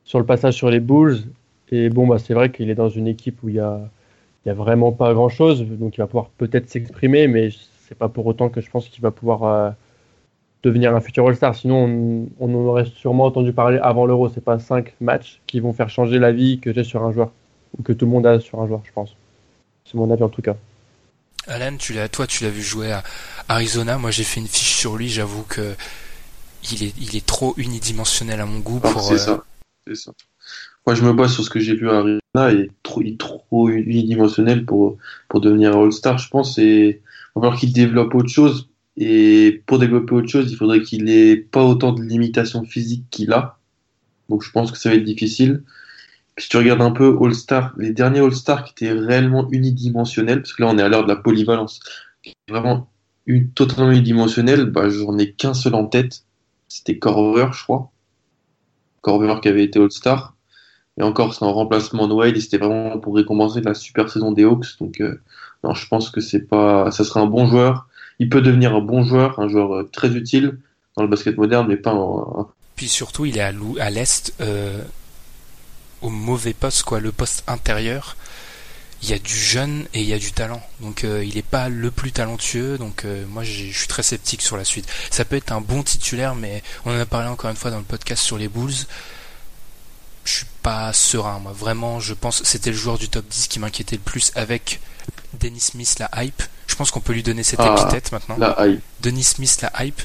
sur le passage sur les Bulls, et bon, bah, c'est vrai qu'il est dans une équipe où il y a, il y a vraiment pas grand-chose, donc il va pouvoir peut-être s'exprimer, mais c'est pas pour autant que je pense qu'il va pouvoir euh, devenir un futur All-Star. Sinon, on, on en aurait sûrement entendu parler avant l'Euro. C'est pas cinq matchs qui vont faire changer la vie que j'ai sur un joueur ou que tout le monde a sur un joueur, je pense. C'est mon avis en tout cas. Alan, tu l'as, toi, tu l'as vu jouer à Arizona. Moi, j'ai fait une fiche sur lui. J'avoue que il est, il est trop unidimensionnel à mon goût Ah, pour. c'est euh, ça. C'est ça. Moi, je me base sur ce que j'ai vu à Arizona trop, il est trop unidimensionnel pour, pour devenir All-Star, je pense. Et il va falloir qu'il développe autre chose. Et pour développer autre chose, il faudrait qu'il ait pas autant de limitations physiques qu'il a. Donc, je pense que ça va être difficile. Puis, si tu regardes un peu All-Star, les derniers All-Star qui étaient réellement unidimensionnels, parce que là, on est à l'heure de la polyvalence, qui est vraiment totalement unidimensionnelle, bah, j'en ai qu'un seul en tête. C'était Corver, je crois. Corver qui avait été All-Star. Et encore, c'est en remplacement de Wade et c'était vraiment pour récompenser la super saison des Hawks. Donc, euh, non, je pense que c'est pas, ça serait un bon joueur. Il peut devenir un bon joueur, un joueur euh, très utile dans le basket moderne, mais pas un- Puis surtout, il est à l'est, euh, au mauvais poste, quoi, le poste intérieur. Il y a du jeune et il y a du talent. Donc euh, il est pas le plus talentueux. Donc moi je suis très sceptique sur la suite. Ça peut être un bon titulaire, mais on en a parlé encore une fois dans le podcast sur les Bulls. Je suis pas serein, moi. Vraiment, je pense c'était le joueur du top 10 qui m'inquiétait le plus avec Dennis Smith, la hype. Je pense qu'on peut lui donner cette Ah, épithète maintenant. la hype. Denis Smith, la hype.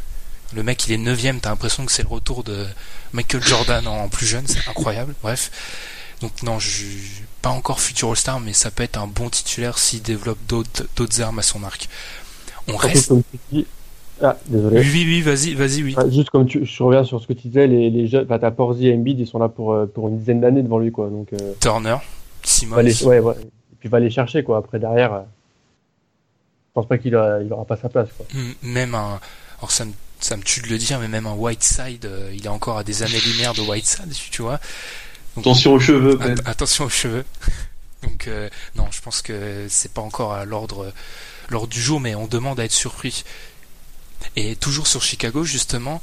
Le mec, il est neuvième, t'as l'impression que c'est le retour de Michael Jordan en plus jeune, c'est incroyable. Bref. Donc non, je pas encore futur All-Star, mais ça peut être un bon titulaire s'il développe d'autres armes à son arc. On reste. comme tu dis. Ah, désolé. Oui, oui, oui, vas-y, vas-y, oui. Ah, juste comme tu, je reviens sur ce que tu disais, les, les jeunes, enfin, t'as Porzi et Embiid, ils sont là pour, euh, pour une dizaine d'années devant lui, quoi. Donc, euh, Turner, les, ouais, ouais. Et puis va les chercher, quoi. Après, derrière, euh, je pense pas qu'il a, il aura pas sa place, quoi. Même un. Alors ça me, ça me tue de le dire, mais même un Whiteside, euh, il est encore à des années-lumière de Whiteside, tu vois. Donc, Attention aux cheveux, Ben. Att- attention aux cheveux. [laughs] Donc euh, non, je pense que c'est pas encore à l'ordre l'ordre du jour, mais on demande à être surpris. Et toujours sur Chicago, justement,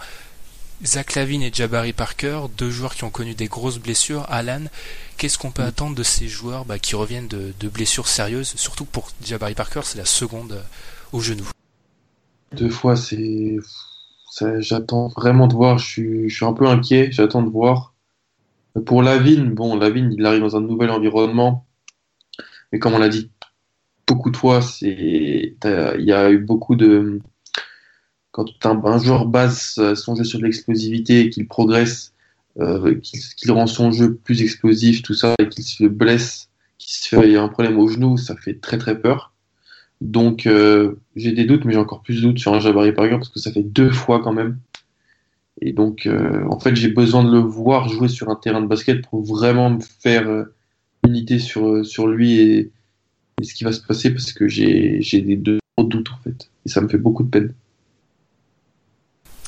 Zach Lavine et Jabari Parker, deux joueurs qui ont connu des grosses blessures. Alan, qu'est-ce qu'on peut attendre de ces joueurs bah, qui reviennent de, de blessures sérieuses Surtout pour Jabari Parker, c'est la seconde euh, au genou. Deux fois, c'est, ça, j'attends vraiment de voir. Je suis, je suis un peu inquiet. J'attends de voir. Pour Lavine, bon, Lavine, il arrive dans un nouvel environnement. Mais comme on l'a dit beaucoup de fois, il y a eu beaucoup de, quand un, un joueur base euh, son jeu sur l'explosivité et qu'il progresse, euh, qu'il rend son jeu plus explosif, tout ça, et qu'il se blesse, qu'il se fait il y a un problème au genou, ça fait très très peur. Donc euh, j'ai des doutes, mais j'ai encore plus de doutes sur un Jabari Parker parce que ça fait deux fois quand même. Et donc euh, en fait j'ai besoin de le voir jouer sur un terrain de basket pour vraiment me faire euh, une idée sur, euh, sur lui et, et ce qui va se passer parce que j'ai des deux gros doutes en fait. Et ça me fait beaucoup de peine.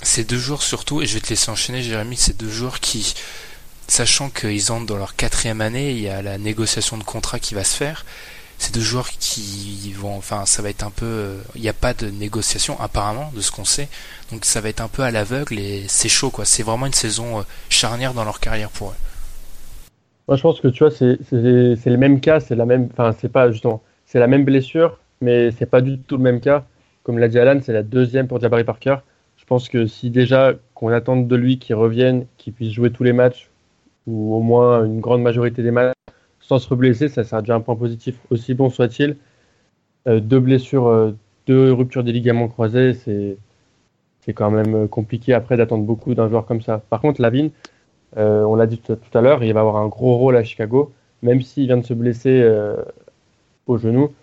Ces deux joueurs surtout, et je vais te laisser enchaîner Jérémy, ces deux joueurs qui, sachant qu'ils entrent dans leur quatrième année, il y a la négociation de contrat qui va se faire, ces deux joueurs qui vont, enfin ça va être un peu, euh, il n'y a pas de négociation apparemment de ce qu'on sait, donc ça va être un peu à l'aveugle et c'est chaud quoi, c'est vraiment une saison euh, charnière dans leur carrière pour eux. Moi, je pense que tu vois, c'est le même cas, c'est la même, enfin, c'est pas justement, c'est la même blessure, mais c'est pas du tout le même cas. Comme l'a dit Alan, c'est la deuxième pour Jabari Parker. Je pense que si déjà qu'on attend de lui qu'il revienne, qu'il puisse jouer tous les matchs, ou au moins une grande majorité des matchs, sans se reblesser, ça sera déjà un point positif. Aussi bon soit-il, euh, deux blessures, euh, deux ruptures des ligaments croisés, c'est c'est quand même euh, compliqué après d'attendre beaucoup d'un joueur comme ça. Par contre, Lavine, on l'a dit tout, à l'heure, il va avoir un gros rôle à Chicago, même s'il vient de se blesser au genou.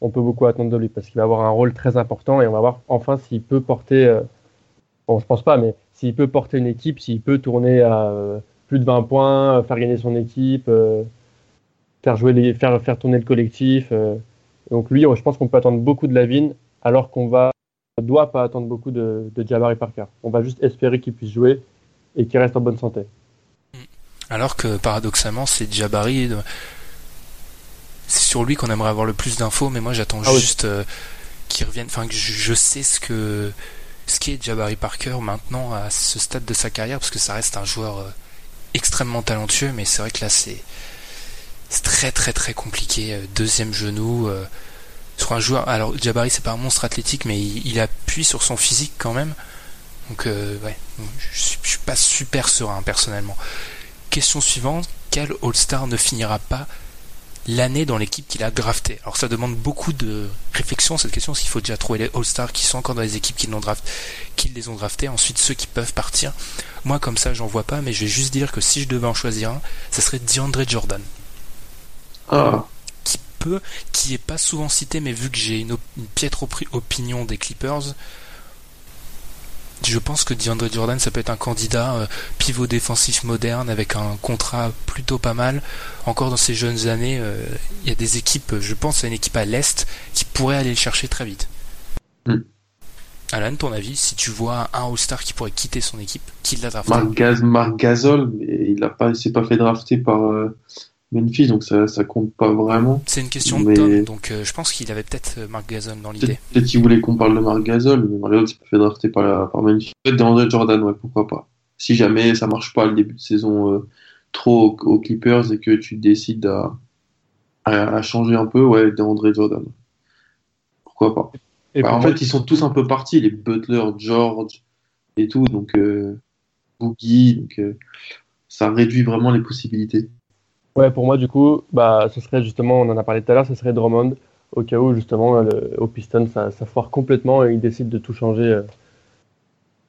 On peut beaucoup attendre de lui parce qu'il va avoir un rôle très important et on va voir enfin s'il peut porter. Bon, je pense pas, mais s'il peut porter une équipe, s'il peut tourner à euh, plus de 20 points, euh, faire gagner son équipe, euh, faire jouer les, faire faire tourner le collectif. donc lui, je pense qu'on peut attendre beaucoup de Lavine, alors qu'on va doit pas attendre beaucoup de, de Jabari Parker. On va juste espérer qu'il puisse jouer et qu'il reste en bonne santé. Alors que paradoxalement, c'est Jabari. C'est sur lui qu'on aimerait avoir le plus d'infos, mais moi j'attends Ah oui. juste euh, qu'il revienne. Enfin, que je, je sais ce que ce qu'est Jabari Parker maintenant à ce stade de sa carrière, parce que ça reste un joueur euh, extrêmement talentueux, mais c'est vrai que là c'est très très très compliqué. Euh, Deuxième genou. euh, sur un joueur. Alors Jabari c'est pas un monstre athlétique, mais il, appuie sur son physique quand même. Donc ouais, je je suis pas super serein personnellement. Question suivante, quel All-Star ne finira pas l'année dans l'équipe qu'il a drafté. Alors ça demande beaucoup de réflexion cette question, s'il faut déjà trouver les All-Stars qui sont encore dans les équipes qui, l'ont draft, qui les ont draftés, ensuite ceux qui peuvent partir. Moi comme ça j'en vois pas, mais je vais juste dire que si je devais en choisir un, ce serait DeAndre Jordan. Ah, Qui peut, qui est pas souvent cité, mais vu que j'ai une, op- une piètre opinion des Clippers, je pense que DeAndre Jordan ça peut être un candidat euh, pivot défensif moderne avec un contrat plutôt pas mal. Encore dans ses jeunes années, euh, il y a des équipes, je pense à une équipe à l'Est qui pourrait aller le chercher très vite. Hmm. Alan, ton avis, si tu vois un All-Star qui pourrait quitter son équipe, qui l'a drafté? Marc, Gaz, Marc Gasol, mais il a pas, s'est pas fait drafter par euh, Memphis, donc ça, ça compte pas vraiment. C'est une question Mais- de Tom, donc euh, je pense qu'il avait peut-être euh, Mark Gasol dans l'idée. Peut-être qu'il voulait qu'on parle de Marc Gasol, mais Marc Gasol s'est pas fait drafter par, la- par Memphis. Peut-être DeAndre Jordan, ouais, pourquoi pas. Si jamais ça marche pas le début de saison euh, trop aux, aux Clippers et que tu décides à, à, à changer un peu, ouais, DeAndre Jordan. Pourquoi pas. Et Bah, en fait, ils sont tous un peu partis, les Butler, George et tout, donc euh, Boogie, donc euh, ça réduit vraiment les possibilités. Ouais, pour moi, du coup, bah, ce serait justement, on en a parlé tout à l'heure, ce serait Drummond, au cas où, justement, le, au Piston, ça, ça foire complètement et ils décident de tout changer. euh.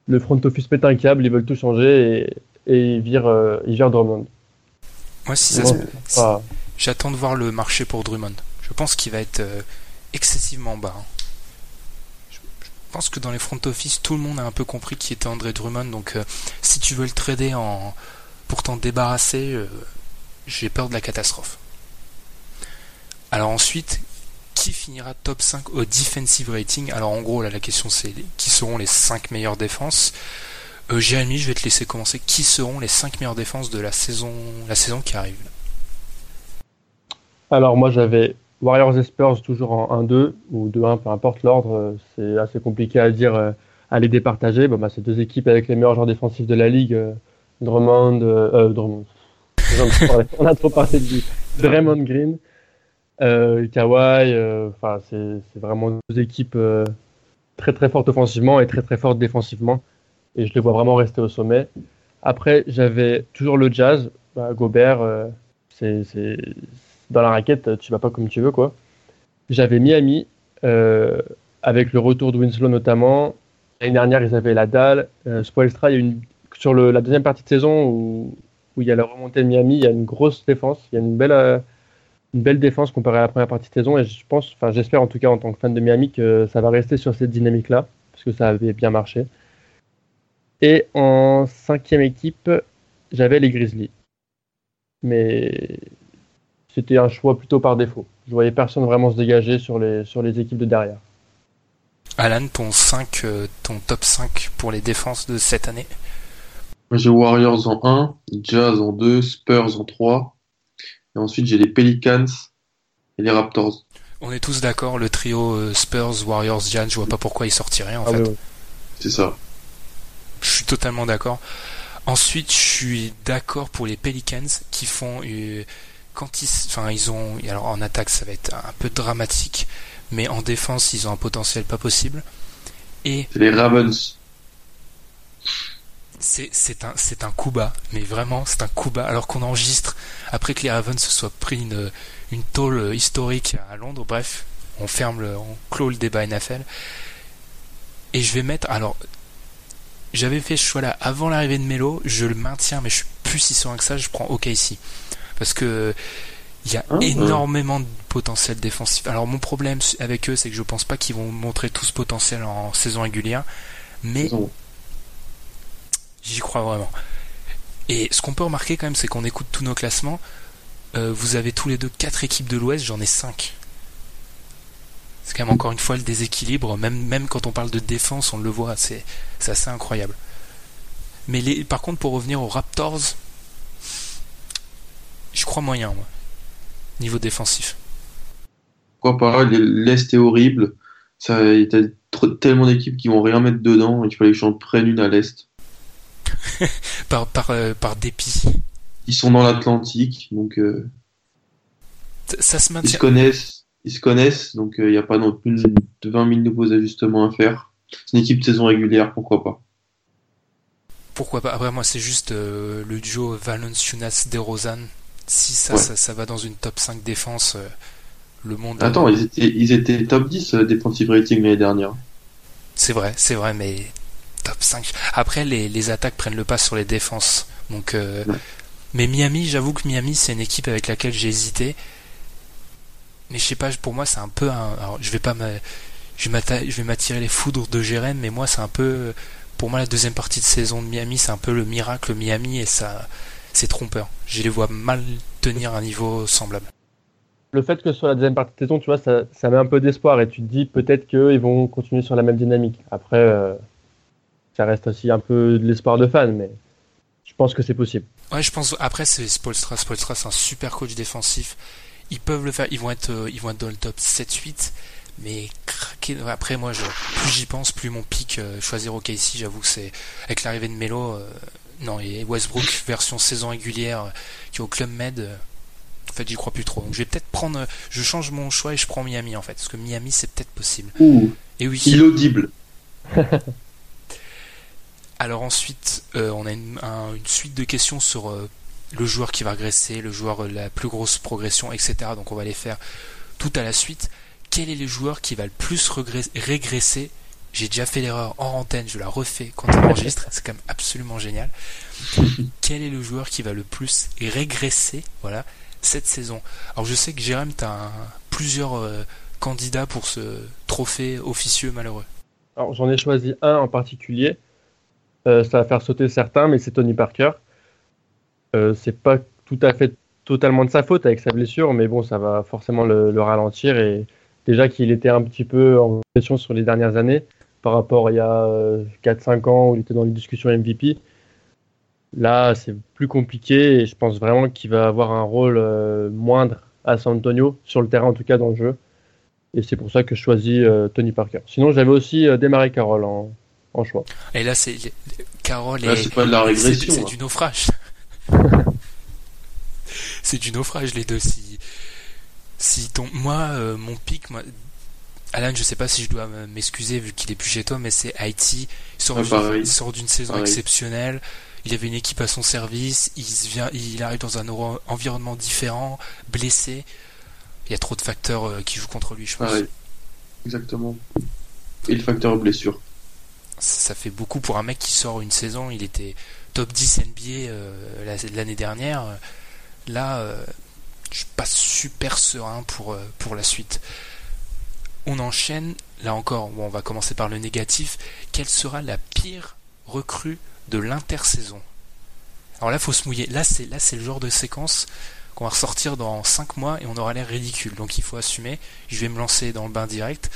Le front office pète un câble, ils veulent tout changer et, et ils virent, euh, ils virent Drummond. Moi, si ça se- pas- J'attends de voir le marché pour Drummond. Je pense qu'il va être euh, excessivement bas. hein. Je, je pense que dans les front office, tout le monde a un peu compris qui était André Drummond. Donc, euh, si tu veux le trader en pour t'en débarrasser, j'ai peur de la catastrophe. Alors ensuite, qui finira top 5 au defensive rating? Alors en gros, la question c'est qui seront les 5 meilleures défenses? Euh, Jérémy, je vais te laisser commencer. Qui seront les 5 meilleures défenses de la saison, la saison qui arrive? Alors, moi, j'avais Warriors et Spurs toujours en 1-2 ou 2-1, peu importe l'ordre. C'est assez compliqué à dire, euh, à les départager. Bon, bah, c'est deux équipes avec les meilleurs joueurs défensifs de la ligue. euh, Drummond, euh, Drummond. On a trop parlé de lui. Draymond Green, euh, Kawhi. euh, Enfin, c'est vraiment deux équipes euh, très très fortes offensivement et très très fortes défensivement. Et je les vois vraiment rester au sommet. Après, j'avais toujours le Jazz. Bah, Gobert, euh, c'est dans la raquette, tu vas pas comme tu veux, quoi. J'avais Miami, avec le retour de Winslow notamment. L'année dernière, ils avaient la dalle. Spoelstra, il y a une, sur la deuxième partie de saison où, où il y a la remontée de Miami, il y a une grosse défense. Il y a une belle, euh, une belle défense comparée à la première partie de saison. Et je pense, enfin, j'espère en tout cas en tant que fan de Miami que ça va rester sur cette dynamique-là, parce que ça avait bien marché. Et en cinquième équipe, j'avais les Grizzlies. Mais c'était un choix plutôt par défaut. Je voyais personne vraiment se dégager sur les, sur les équipes de derrière. Alan, ton 5, euh, ton top 5 pour les défenses de cette année? J'ai Warriors en 1, Jazz en 2, Spurs en 3. Et ensuite, j'ai les Pelicans et les Raptors. On est tous d'accord, le trio euh, Spurs, Warriors, Jazz, je vois pas pourquoi ils sortiraient en Ah fait. C'est ça. Je suis totalement d'accord. Ensuite, je suis d'accord pour les Pelicans qui font euh, quand ils, enfin ils ont, alors en attaque ça va être un peu dramatique, mais en défense ils ont un potentiel pas possible. Et C'est les Ravens. C'est un c'est un coup bas, mais vraiment c'est un coup bas. Alors qu'on enregistre après que les Ravens se soient pris une une tôle historique à Londres. Bref, on ferme le, on clôt le débat NFL. Et je vais mettre alors. J'avais fait ce choix-là avant l'arrivée de Melo, je le maintiens, mais je suis plus si serein que ça, je prends OKC. Parce que il y a ouais. énormément de potentiel défensif. Alors mon problème avec eux, c'est que je pense pas qu'ils vont montrer tout ce potentiel en saison régulière, mais J'y crois vraiment. Et ce qu'on peut remarquer quand même, c'est qu'on écoute tous nos classements. Euh, vous avez tous les deux quatre équipes de l'Ouest, j'en ai cinq. C'est quand même encore une fois le déséquilibre. Même, quand on parle de défense, on le voit, c'est assez incroyable. Mais les, par contre, pour revenir aux Raptors, je crois moyen, moi. Niveau défensif. Pourquoi pas? les- L'Est est horrible. Il y a tellement d'équipes qui vont rien mettre dedans. Il fallait que j'en prenne une à l'Est. [laughs] Par, par, euh, par dépit. Ils sont dans l'Atlantique, donc euh, Ça se ils maintient. se connaissent. Ils se connaissent, donc euh, il n'y a pas non plus de 20 000 nouveaux ajustements à faire. C'est une équipe de saison régulière, pourquoi pas? Pourquoi pas Après, moi, c'est juste le duo Valence Yunas DeRozan si ça, Ouais. ça, ça va dans une top 5 défense, le monde. Attends, ils étaient, ils étaient top 10 euh, defensive rating l'année dernière. C'est vrai, c'est vrai, mais top 5. Après, les, les attaques prennent le pas sur les défenses. Donc, euh, Ouais. Mais Miami, j'avoue que Miami, c'est une équipe avec laquelle j'ai hésité. Mais je sais pas, pour moi, c'est un peu un. Alors, je vais pas me. Je vais m'atta- je vais m'attirer les foudres de Jérém, mais moi, c'est un peu. Pour moi, la deuxième partie de saison de Miami, c'est un peu le miracle Miami et ça. C'est trompeur. Je les vois mal tenir un niveau semblable. Le fait que ce soit la deuxième partie de saison, tu vois, ça, ça met un peu d'espoir et tu te dis peut-être qu'ils vont continuer sur la même dynamique. Après, euh, ça reste aussi un peu de l'espoir de fan, mais je pense que c'est possible. Ouais, je pense. Après, c'est Spolstra. Spolstra, c'est un super coach défensif. Ils peuvent le faire. Ils vont être, euh, ils vont être dans le top 7-8. Mais craquer. Après, moi, je, plus j'y pense, plus mon pic euh, choisir OKC. J'avoue que c'est avec l'arrivée de Melo. euh, non, et Westbrook [laughs] version saison régulière qui est au Club Med. euh, en fait, j'y crois plus trop. Donc, je vais peut-être prendre. Je change mon choix et je prends Miami en fait, parce que Miami, c'est peut-être possible. Ouh, Et oui. inaudible. [laughs] Alors ensuite, euh, on a une, un- une suite de questions sur euh, le joueur qui va régresser, le joueur euh, la plus grosse progression, etc. Donc on va les faire tout à la suite. Quel est le joueur qui va le plus régresser? J'ai déjà fait l'erreur en antenne, je la refais quand on enregistre, c'est quand même absolument génial. [laughs] Quel est le joueur qui va le plus régresser Voilà, cette saison? Alors je sais que Jérém, tu as plusieurs euh, candidats pour ce trophée officieux malheureux. Alors j'en ai choisi un en particulier. Euh, ça va faire sauter certains, mais c'est Tony Parker. Euh, c'est pas tout à fait totalement de sa faute avec sa blessure, mais bon, ça va forcément le, le ralentir. Et déjà qu'il était un petit peu en pression sur les dernières années, par rapport à il y a euh, 4-5 ans où il était dans les discussions MVP. Là, c'est plus compliqué et je pense vraiment qu'il va avoir un rôle euh, moindre à San Antonio, sur le terrain en tout cas dans le jeu. Et c'est pour ça que je choisis euh, Tony Parker. Sinon, j'avais aussi euh, Desmarais Carroll en, en choix. Et là, c'est Carole Là, et c'est pas de la c'est régression. c'est hein. du naufrage. [laughs] c'est du naufrage les deux. Si si ton moi euh, mon pic moi Alan, je sais pas si je dois m'excuser vu qu'il est plus chez toi, mais c'est Haïti. Il sort Ah, d'une- sort saison Pareil. exceptionnelle. Il avait une équipe à son service. Il vient, il arrive dans un environnement différent, blessé. Il y a trop de facteurs euh, qui jouent contre lui, je pense. Pareil. Exactement. Et le facteur blessure. Ça fait beaucoup pour un mec qui sort une saison. Il était top 10 NBA euh, la- l'année dernière. Là, euh, je suis pas super serein pour, euh, la suite. On enchaîne. Là encore, on va commencer par le négatif. Quelle sera la pire recrue de l'intersaison? Alors là, faut se mouiller. Là, c'est là, c'est le genre de séquence qu'on va ressortir dans 5 mois et on aura l'air ridicule. Donc il faut assumer. Je vais me lancer dans le bain direct.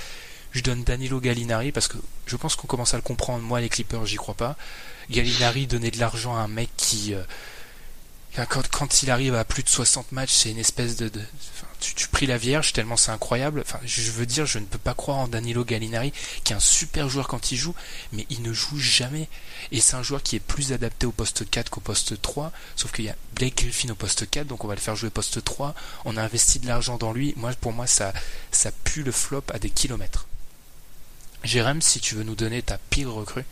Je donne Danilo Gallinari parce que je pense qu'on commence à le comprendre. Moi, les Clippers, j'y crois pas. Gallinari donner de l'argent à un mec qui, euh, quand, quand il arrive à plus de 60 matchs, c'est une espèce de, de- tu, tu pries la Vierge tellement c'est incroyable. Enfin, je veux dire, je ne peux pas croire en Danilo Gallinari, qui est un super joueur quand il joue, mais il ne joue jamais. Et c'est un joueur qui est plus adapté au poste 4 qu'au poste 3, sauf qu'il y a Blake Griffin au poste 4, donc on va le faire jouer poste 3. On a investi de l'argent dans lui. Moi, pour moi, ça, ça pue le flop à des kilomètres. Jérém, si tu veux nous donner ta pire recrue.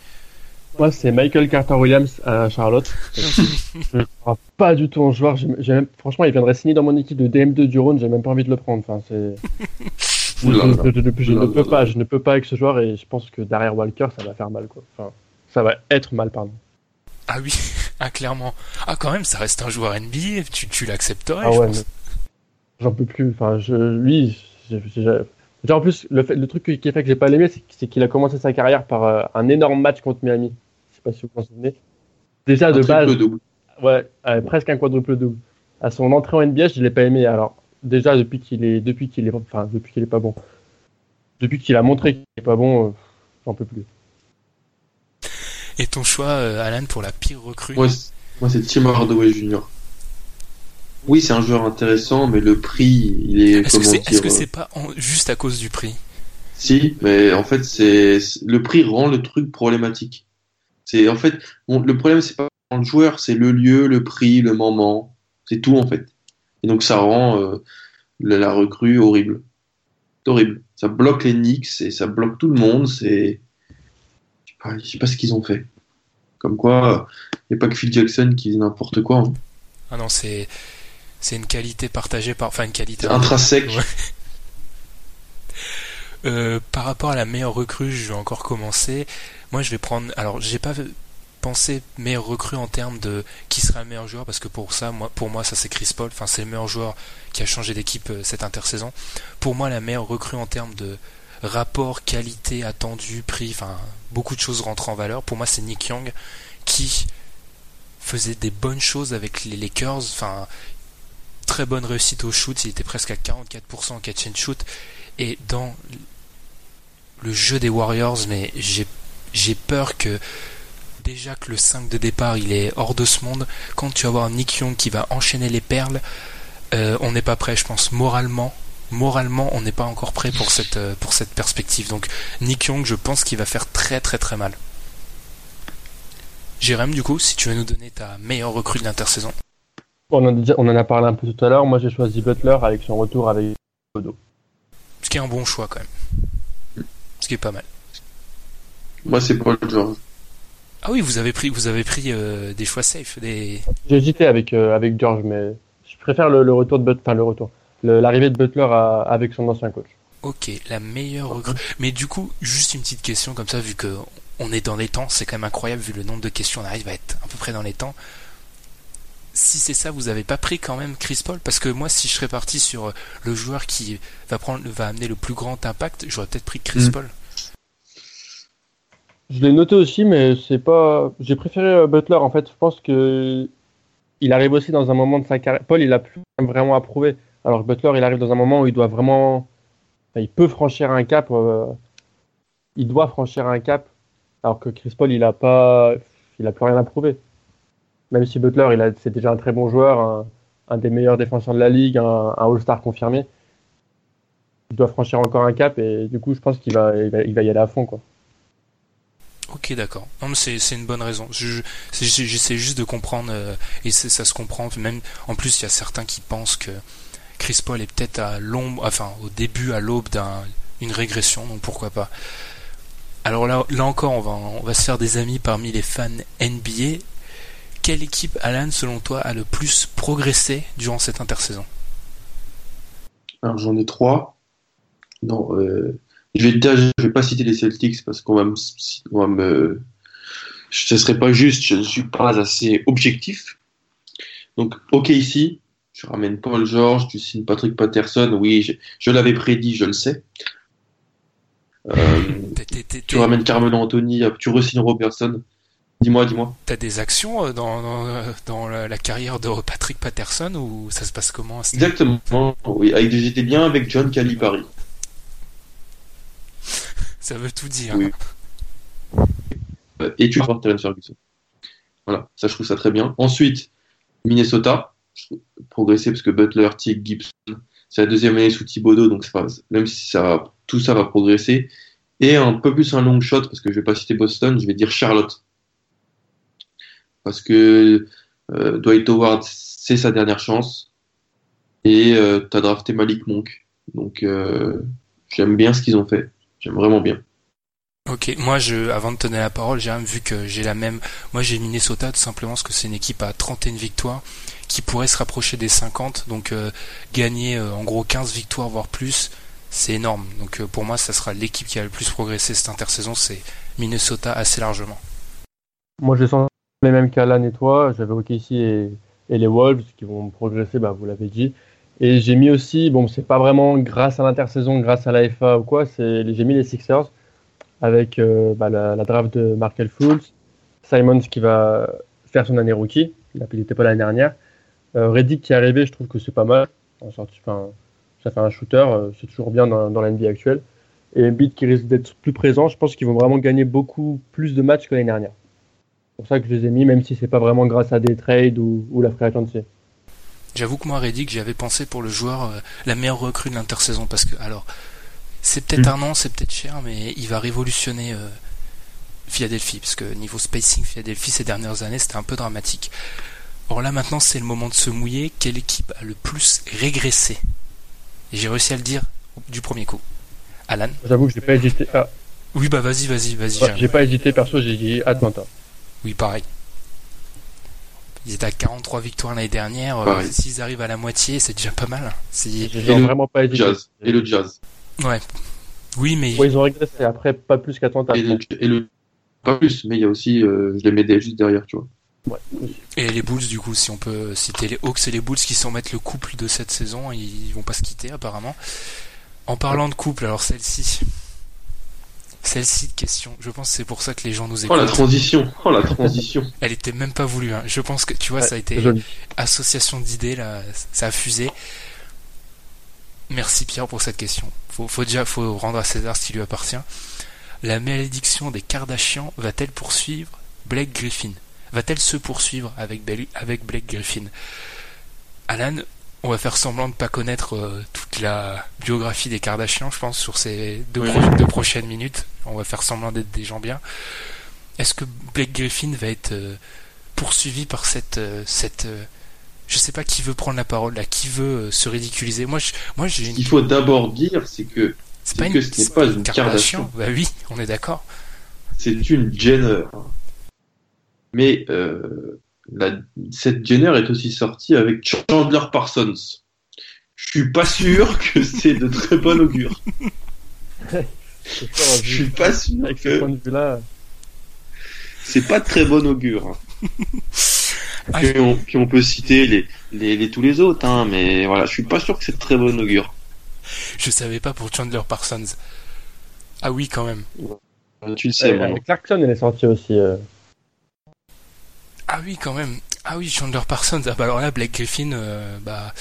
Moi, c'est Michael Carter Williams à Charlotte. [laughs] je ne crois pas du tout en joueur. Même- franchement, il viendrait signer dans mon équipe de DM2 du Rhône. J'ai même pas envie de le prendre. Enfin, c'est. [laughs] je, Oula, je- là. je- je- je ne peux pas. Je ne peux pas avec ce joueur et je pense que derrière Walker, ça va faire mal. Quoi. Enfin, ça va être mal, pardon. Ah oui, [laughs] ah clairement. Ah quand même, ça reste un joueur NBA, tu, tu l'accepterais, Ah je ouais, j'en peux plus. Enfin, je, lui, j'ai- déjà, en plus, le, fait, le truc qui a fait que j'ai pas aimé, c'est qu'il a commencé sa carrière par euh, un énorme match contre Miami. Je sais pas si vous vous en souvenez. Déjà Un de base, triple-double. ouais, euh, presque un quadruple double. À son entrée en NBA, je l'ai pas aimé. Alors déjà depuis qu'il est, depuis qu'il est, enfin depuis qu'il est pas bon, depuis qu'il a montré qu'il est pas bon, euh, j'en peux plus. Et ton choix, euh, Alan, pour la pire recrue? Moi, c'est- moi, c'est Tim Hardaway Jr. Oui, c'est un joueur intéressant, mais le prix, il est, Est-ce que c'est euh, c'est pas en- juste à cause du prix? Si, mais en fait, c'est c'est- le prix rend le truc problématique. C'est en fait, bon, le problème c'est pas le joueur, c'est le lieu, le prix, le moment, c'est tout en fait. Et donc ça rend euh, la, la recrue horrible. C'est horrible. Ça bloque les Knicks et ça bloque tout le monde. C'est, je sais pas, je sais pas ce qu'ils ont fait. Comme quoi, il n'y a pas que Phil Jackson qui dit n'importe quoi. hein. Ah non, c'est C'est une qualité partagée par, enfin une qualité intrinsèque. Ouais. Euh, par rapport à la meilleure recrue, je vais encore commencer. Moi, je vais prendre. Alors, j'ai pas pensé meilleure recrue en termes de qui sera le meilleur joueur parce que pour ça, moi, pour moi, ça c'est Chris Paul. Enfin, c'est le meilleur joueur qui a changé d'équipe euh, cette intersaison. Pour moi, la meilleure recrue en termes de rapport qualité attendu prix. Enfin, beaucoup de choses rentrent en valeur. Pour moi, c'est Nick Young qui faisait des bonnes choses avec les Lakers. Enfin, très bonne réussite au shoot. Il était presque à 44% en catch and shoot. Et dans le jeu des Warriors, mais j'ai, peur que déjà que le 5 de départ il est hors de ce monde, quand tu vas voir Nick Young qui va enchaîner les perles, euh, on n'est pas prêt, je pense, moralement. Moralement, on n'est pas encore prêt pour cette, euh, pour cette perspective. Donc, Nick Young, je pense qu'il va faire très très très mal. Jérém, du coup, si tu veux nous donner ta meilleure recrue de l'intersaison. On en, a déjà- on en a parlé un peu tout à l'heure. Moi, j'ai choisi Butler avec son retour avec Bodo. Ce qui est un bon choix quand même. Ce qui est pas mal. Moi, c'est Paul George. Ah oui, vous avez pris, vous avez pris euh, des choix safe, des. J'ai hésité avec, euh, avec George, mais je préfère le, le retour de Butler, enfin le retour, l'arrivée de Butler à- avec son ancien coach. Ok, la meilleure recrue. Mais du coup, juste une petite question comme ça, vu que on est dans les temps, c'est quand même incroyable vu le nombre de questions, on arrive à être à peu près dans les temps. Si c'est ça, vous avez pas pris quand même Chris Paul? Parce que moi, si je serais parti sur euh, le joueur qui va prendre, va amener le plus grand impact, j'aurais peut-être pris Chris Mm. Paul. Je l'ai noté aussi, mais c'est pas. J'ai préféré euh, Butler. En fait, je pense que il arrive aussi dans un moment de sa carrière. Paul, il a plus vraiment à prouver. Alors Butler, il arrive dans un moment où il doit vraiment. enfin, il peut franchir un cap. euh, Il doit franchir un cap. Alors que Chris Paul, il a pas. Il a plus rien à prouver. Même si Butler, c'est déjà un très bon joueur, un, des meilleurs défenseurs de la ligue, un, All-Star confirmé. Il doit franchir encore un cap et du coup, je pense qu'il va, il va, y aller à fond, quoi. Ok, d'accord. Non, c'est une bonne raison. J'essaie juste de comprendre, euh, et ça se comprend. Même en plus, il y a certains qui pensent que Chris Paul est peut-être à l'ombre, enfin au début, à l'aube d'une régression, donc pourquoi pas. Alors là, là encore, on va, on va se faire des amis parmi les fans NBA. Quelle équipe, Alan, selon toi, a le plus progressé durant cette intersaison Alors j'en ai trois. Non, euh, je vais déjà, je vais pas citer les Celtics parce qu'on va me, on va me, ce serait pas juste. Je ne suis pas assez objectif. Donc, ok ici, tu ramènes Paul George, tu signes Patrick Patterson. Oui, je, je l'avais prédit, je le sais. Euh, tu ramènes Carmelo Anthony, tu re-signes Robertson. Dis-moi, dis-moi. T'as des actions euh, dans, dans, dans la, carrière de Patrick Patterson ou ça se passe comment Exactement. Oui, avec- j'étais bien avec John Calipari. [laughs] Ça veut tout dire. Oui. Euh, et tu vas voir Terence Ferguson. Voilà, ça je trouve ça très bien. Ensuite, Minnesota, progresser parce que Butler, Tick, Gibson, c'est la deuxième année sous Thibodeau, donc même si ça, tout ça va progresser. Et un peu plus un long shot, parce que je vais pas citer Boston, je vais dire Charlotte. Parce que euh, Dwight Howard, c'est sa dernière chance. Et euh, tu as drafté Malik Monk. Donc euh, j'aime bien ce qu'ils ont fait. J'aime vraiment bien. Ok, moi je, avant de te donner la parole, j'ai même vu que j'ai la même. Moi j'ai Minnesota tout simplement parce que c'est une équipe à 31 victoires qui pourrait se rapprocher des 50, donc euh, gagner euh, en gros 15 victoires voire plus, c'est énorme. Donc euh, pour moi ça sera l'équipe qui a le plus progressé cette intersaison, c'est Minnesota assez largement. Moi, je sens les mêmes qu'Alan et toi. J'avais OKC et, et les Wolves qui vont progresser, bah, vous l'avez dit. Et j'ai mis aussi, bon, c'est pas vraiment grâce à l'intersaison, grâce à la FA ou quoi, j'ai mis les Sixers avec euh, bah, la, draft de Markel Fultz, Simons qui va faire son année rookie, il n'était pas l'année dernière. Euh, Reddick qui est arrivé, je trouve que c'est pas mal. En sortie, ça fait un shooter, euh, c'est toujours bien dans, dans la NBA actuelle. Et Embiid qui risque d'être plus présent, je pense qu'ils vont vraiment gagner beaucoup plus de matchs que l'année dernière. C'est pour ça que je les ai mis, même si c'est pas vraiment grâce à des trades ou, ou la free agency. J'avoue que moi Reddick j'avais pensé pour le joueur euh, la meilleure recrue de l'intersaison parce que alors c'est peut-être Mm. un an, c'est peut-être cher, mais il va révolutionner euh, Philadelphie parce que niveau spacing Philadelphie ces dernières années c'était un peu dramatique. Or là maintenant c'est le moment de se mouiller. Quelle équipe a le plus régressé? J'ai réussi à le dire du premier coup. Alan? J'avoue que j'ai pas hésité. Ah, Oui bah vas-y vas-y vas-y. ouais, j'ai pas hésité perso, j'ai dit Atlanta. Oui pareil. Ils étaient à 43 victoires l'année dernière. euh, Pareil. S'ils arrivent à la moitié, c'est déjà pas mal. Le vraiment pas. Jazz. Et le Jazz. Ouais. Oui, mais Ouais, ils ont régressé. Après, pas plus qu'Atlanta. Et le, et le- Pas plus, mais il y a aussi, euh, je les mets juste derrière, tu vois. Et les Bulls, du coup, si on peut citer les Hawks et les Bulls qui sont mettre le couple de cette saison, ils vont pas se quitter apparemment. En parlant de couple, alors celle-ci. Celle-ci de question, je pense que c'est pour ça que les gens nous Oh la écoutent. transition, oh la transition. [laughs] Elle était même pas voulue. Hein. Je pense que, tu vois, Ouais, ça a été joli. association d'idées, là, ça a fusé. Merci Pierre pour cette question. Faut, faut déjà faut rendre à César ce qui lui appartient. La malédiction des Kardashians va-t-elle poursuivre Blake Griffin? Va-t-elle se poursuivre avec, avec Blake Griffin? Alan, on va faire semblant de pas connaître euh, toute la biographie des Kardashians, je pense, sur ces deux, Oui. pro- deux prochaines minutes. On va faire semblant d'être des gens bien. Est-ce que Blake Griffin va être euh, poursuivi par cette, euh, cette euh, je sais pas qui veut prendre la parole là, qui veut se ridiculiser? Moi, je, moi, j'ai une. qu'il faut d'abord dire, c'est que C'est c'est que ce n'est pas une Kardashian. Bah oui, on est d'accord. c'est une Jenner. Mais la, cette Jenner est aussi sortie avec Chandler Parsons. Je suis pas sûr que c'est de très bon augure. Je suis pas sûr Avec ce que point de vue-là, c'est pas de très bon augure. [laughs] Ah, Puis on, puis on peut citer les, les, les- tous les autres, hein, mais voilà, je suis pas sûr que c'est de très bon augure. Je savais pas pour Chandler Parsons. Ah oui, quand même. Euh, Tu le sais, euh. Clarkson, elle est sortie aussi. euh. Ah oui, quand même. Ah oui, Chandler Parsons. Ah bah alors là, Blake Griffin, euh, bah.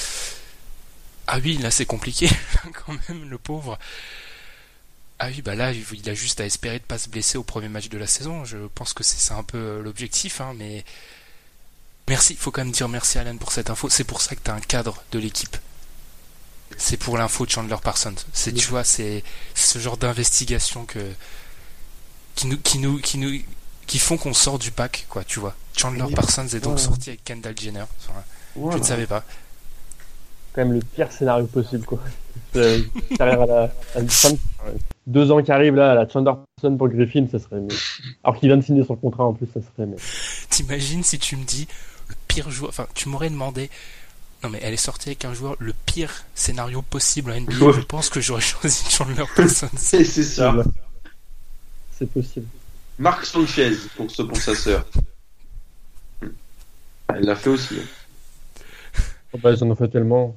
Ah oui, là c'est compliqué, [laughs] quand même, le pauvre. Ah oui, bah là, il a juste à espérer de pas se blesser au premier match de la saison. Je pense que c'est ça un peu euh, l'objectif, hein, mais. Merci, faut quand même dire merci Alan pour cette info. C'est pour ça que t'as un cadre de l'équipe. C'est pour l'info de Chandler Parsons. C'est, tu vois, c'est ce genre d'investigation que. qui nous, qui nous, qui nous, qui font qu'on sort du pack, quoi, tu vois. Chandler Oui. Parsons est donc sorti avec Kendall Jenner. Voilà. Je ne savais pas. Quand même le pire scénario possible, quoi. [laughs] Euh, à la, à une fin de- deux ans qui arrivent là, à la Chandler Parsons pour Griffin, ça serait mieux. Alors qu'il vient de signer son contrat en plus, ça serait mieux. T'imagines si tu me dis le pire joueur. Enfin, tu m'aurais demandé. Non, mais elle est sortie avec un joueur, le pire scénario possible en NBA. Ouais. Je pense que j'aurais [laughs] choisi Chandler Parsons. C'est [laughs] c'est ça. C'est possible. Marc Sanchez pour, ce, pour sa sœur. Elle l'a fait aussi. hein. Oh, bah, ils en ont fait tellement.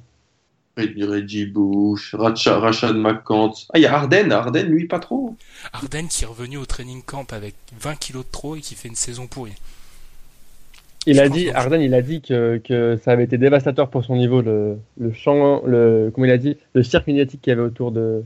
Reggie Bush, Racha- Rashad McCants. Ah, il y a Arden. Arden, lui, pas trop. Arden qui est revenu au training camp avec 20 kilos de trop et qui fait une saison pourrie. Il Je a dit. Arden, il a dit que, que ça avait été dévastateur pour son niveau, le, le champ, le, comment il a dit, le cirque médiatique qu'il y avait autour de,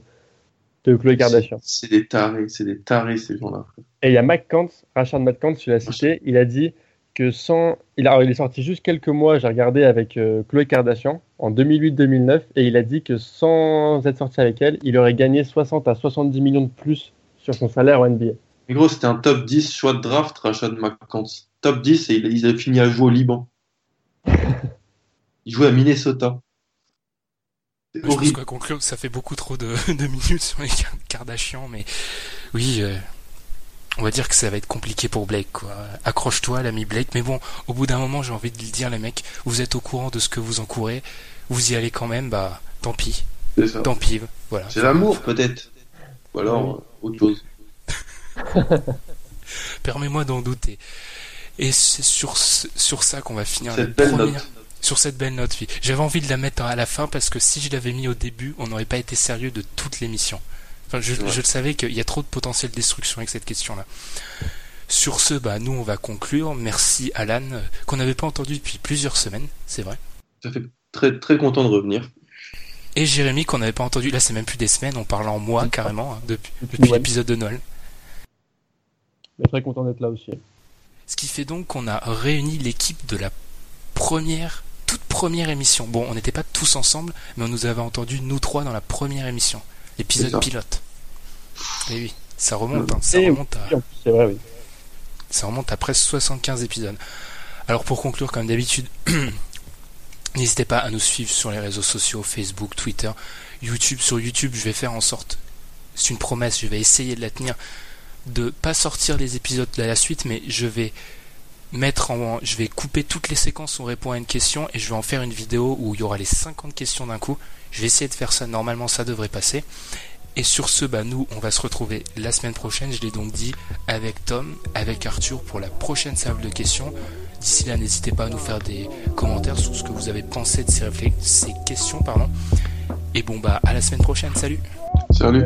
de Chloé Kardashian. C'est des tarés, c'est des tarés, ces gens-là. Et il y a McCants, Rachard McCants, tu l'as cité, il a dit que sans. Il, a, alors, il est sorti juste quelques mois, j'ai regardé avec euh, Chloé Kardashian en 2008-2009, et il a dit que sans être sorti avec elle, il aurait gagné 60 à 70 millions de plus sur son salaire en NBA. Mais gros, c'était un top 10 choix de draft, Rashad McCants. Top 10 et il, il a fini à jouer au Liban. Il jouait à Minnesota. C'est Je pense horrible. qu'à conclure, ça fait beaucoup trop de, [laughs] de minutes sur les Kar- Kardashians, mais oui, euh, on va dire que ça va être compliqué pour Blake, quoi. Accroche-toi, l'ami Blake. Mais bon, au bout d'un moment, j'ai envie de le dire, les mecs, vous êtes au courant de ce que vous encourez, vous y allez quand même, bah, tant pis, C'est ça. tant pis, voilà. C'est l'amour, peut-être. Ou alors, euh, autre chose. [laughs] Permets-moi d'en douter. Et c'est sur, ce- sur ça qu'on va finir Cette la belle première. note. Sur cette belle note, oui. J'avais envie de la mettre à la fin parce que si je l'avais mis au début, on n'aurait pas été sérieux de toute l'émission. Enfin, je, Ouais. je le savais qu'il y a trop de potentiel destruction avec cette question-là. Sur ce, bah, nous, on va conclure. Merci Alan, euh, qu'on n'avait pas entendu depuis plusieurs semaines, c'est vrai. Ça fait très, très content de revenir. Et Jérémy, qu'on n'avait pas entendu, là, c'est même plus des semaines, on parle en mois carrément, hein, depuis, depuis Ouais. l'épisode de Noël. Mais très content d'être là aussi. Ce qui fait donc qu'on a réuni l'équipe de la première, toute première émission. Bon, on n'était pas tous ensemble, mais on nous avait entendus, nous trois, dans la première émission. Ça. pilote. Et oui, ça remonte, hein, ça remonte à, c'est vrai, oui. ça remonte à presque 75 épisodes. Alors pour conclure, comme d'habitude, [clears throat] n'hésitez pas à nous suivre sur les réseaux sociaux, Facebook, Twitter, YouTube. Sur YouTube, je vais faire en sorte, c'est une promesse, je vais essayer de la tenir, de pas sortir les épisodes à la suite, mais je vais mettre en, je vais couper toutes les séquences où on répond à une question et je vais en faire une vidéo où il y aura les 50 questions d'un coup. Je vais essayer de faire ça. Normalement, ça devrait passer. Et sur ce, bah, nous, on va se retrouver la semaine prochaine, je l'ai donc dit, avec Tom, avec Arthur pour la prochaine salve de questions. D'ici là, n'hésitez pas à nous faire des commentaires sur ce que vous avez pensé de ces, ces questions. Pardon. Et bon, bah, à la semaine prochaine. Salut. Salut.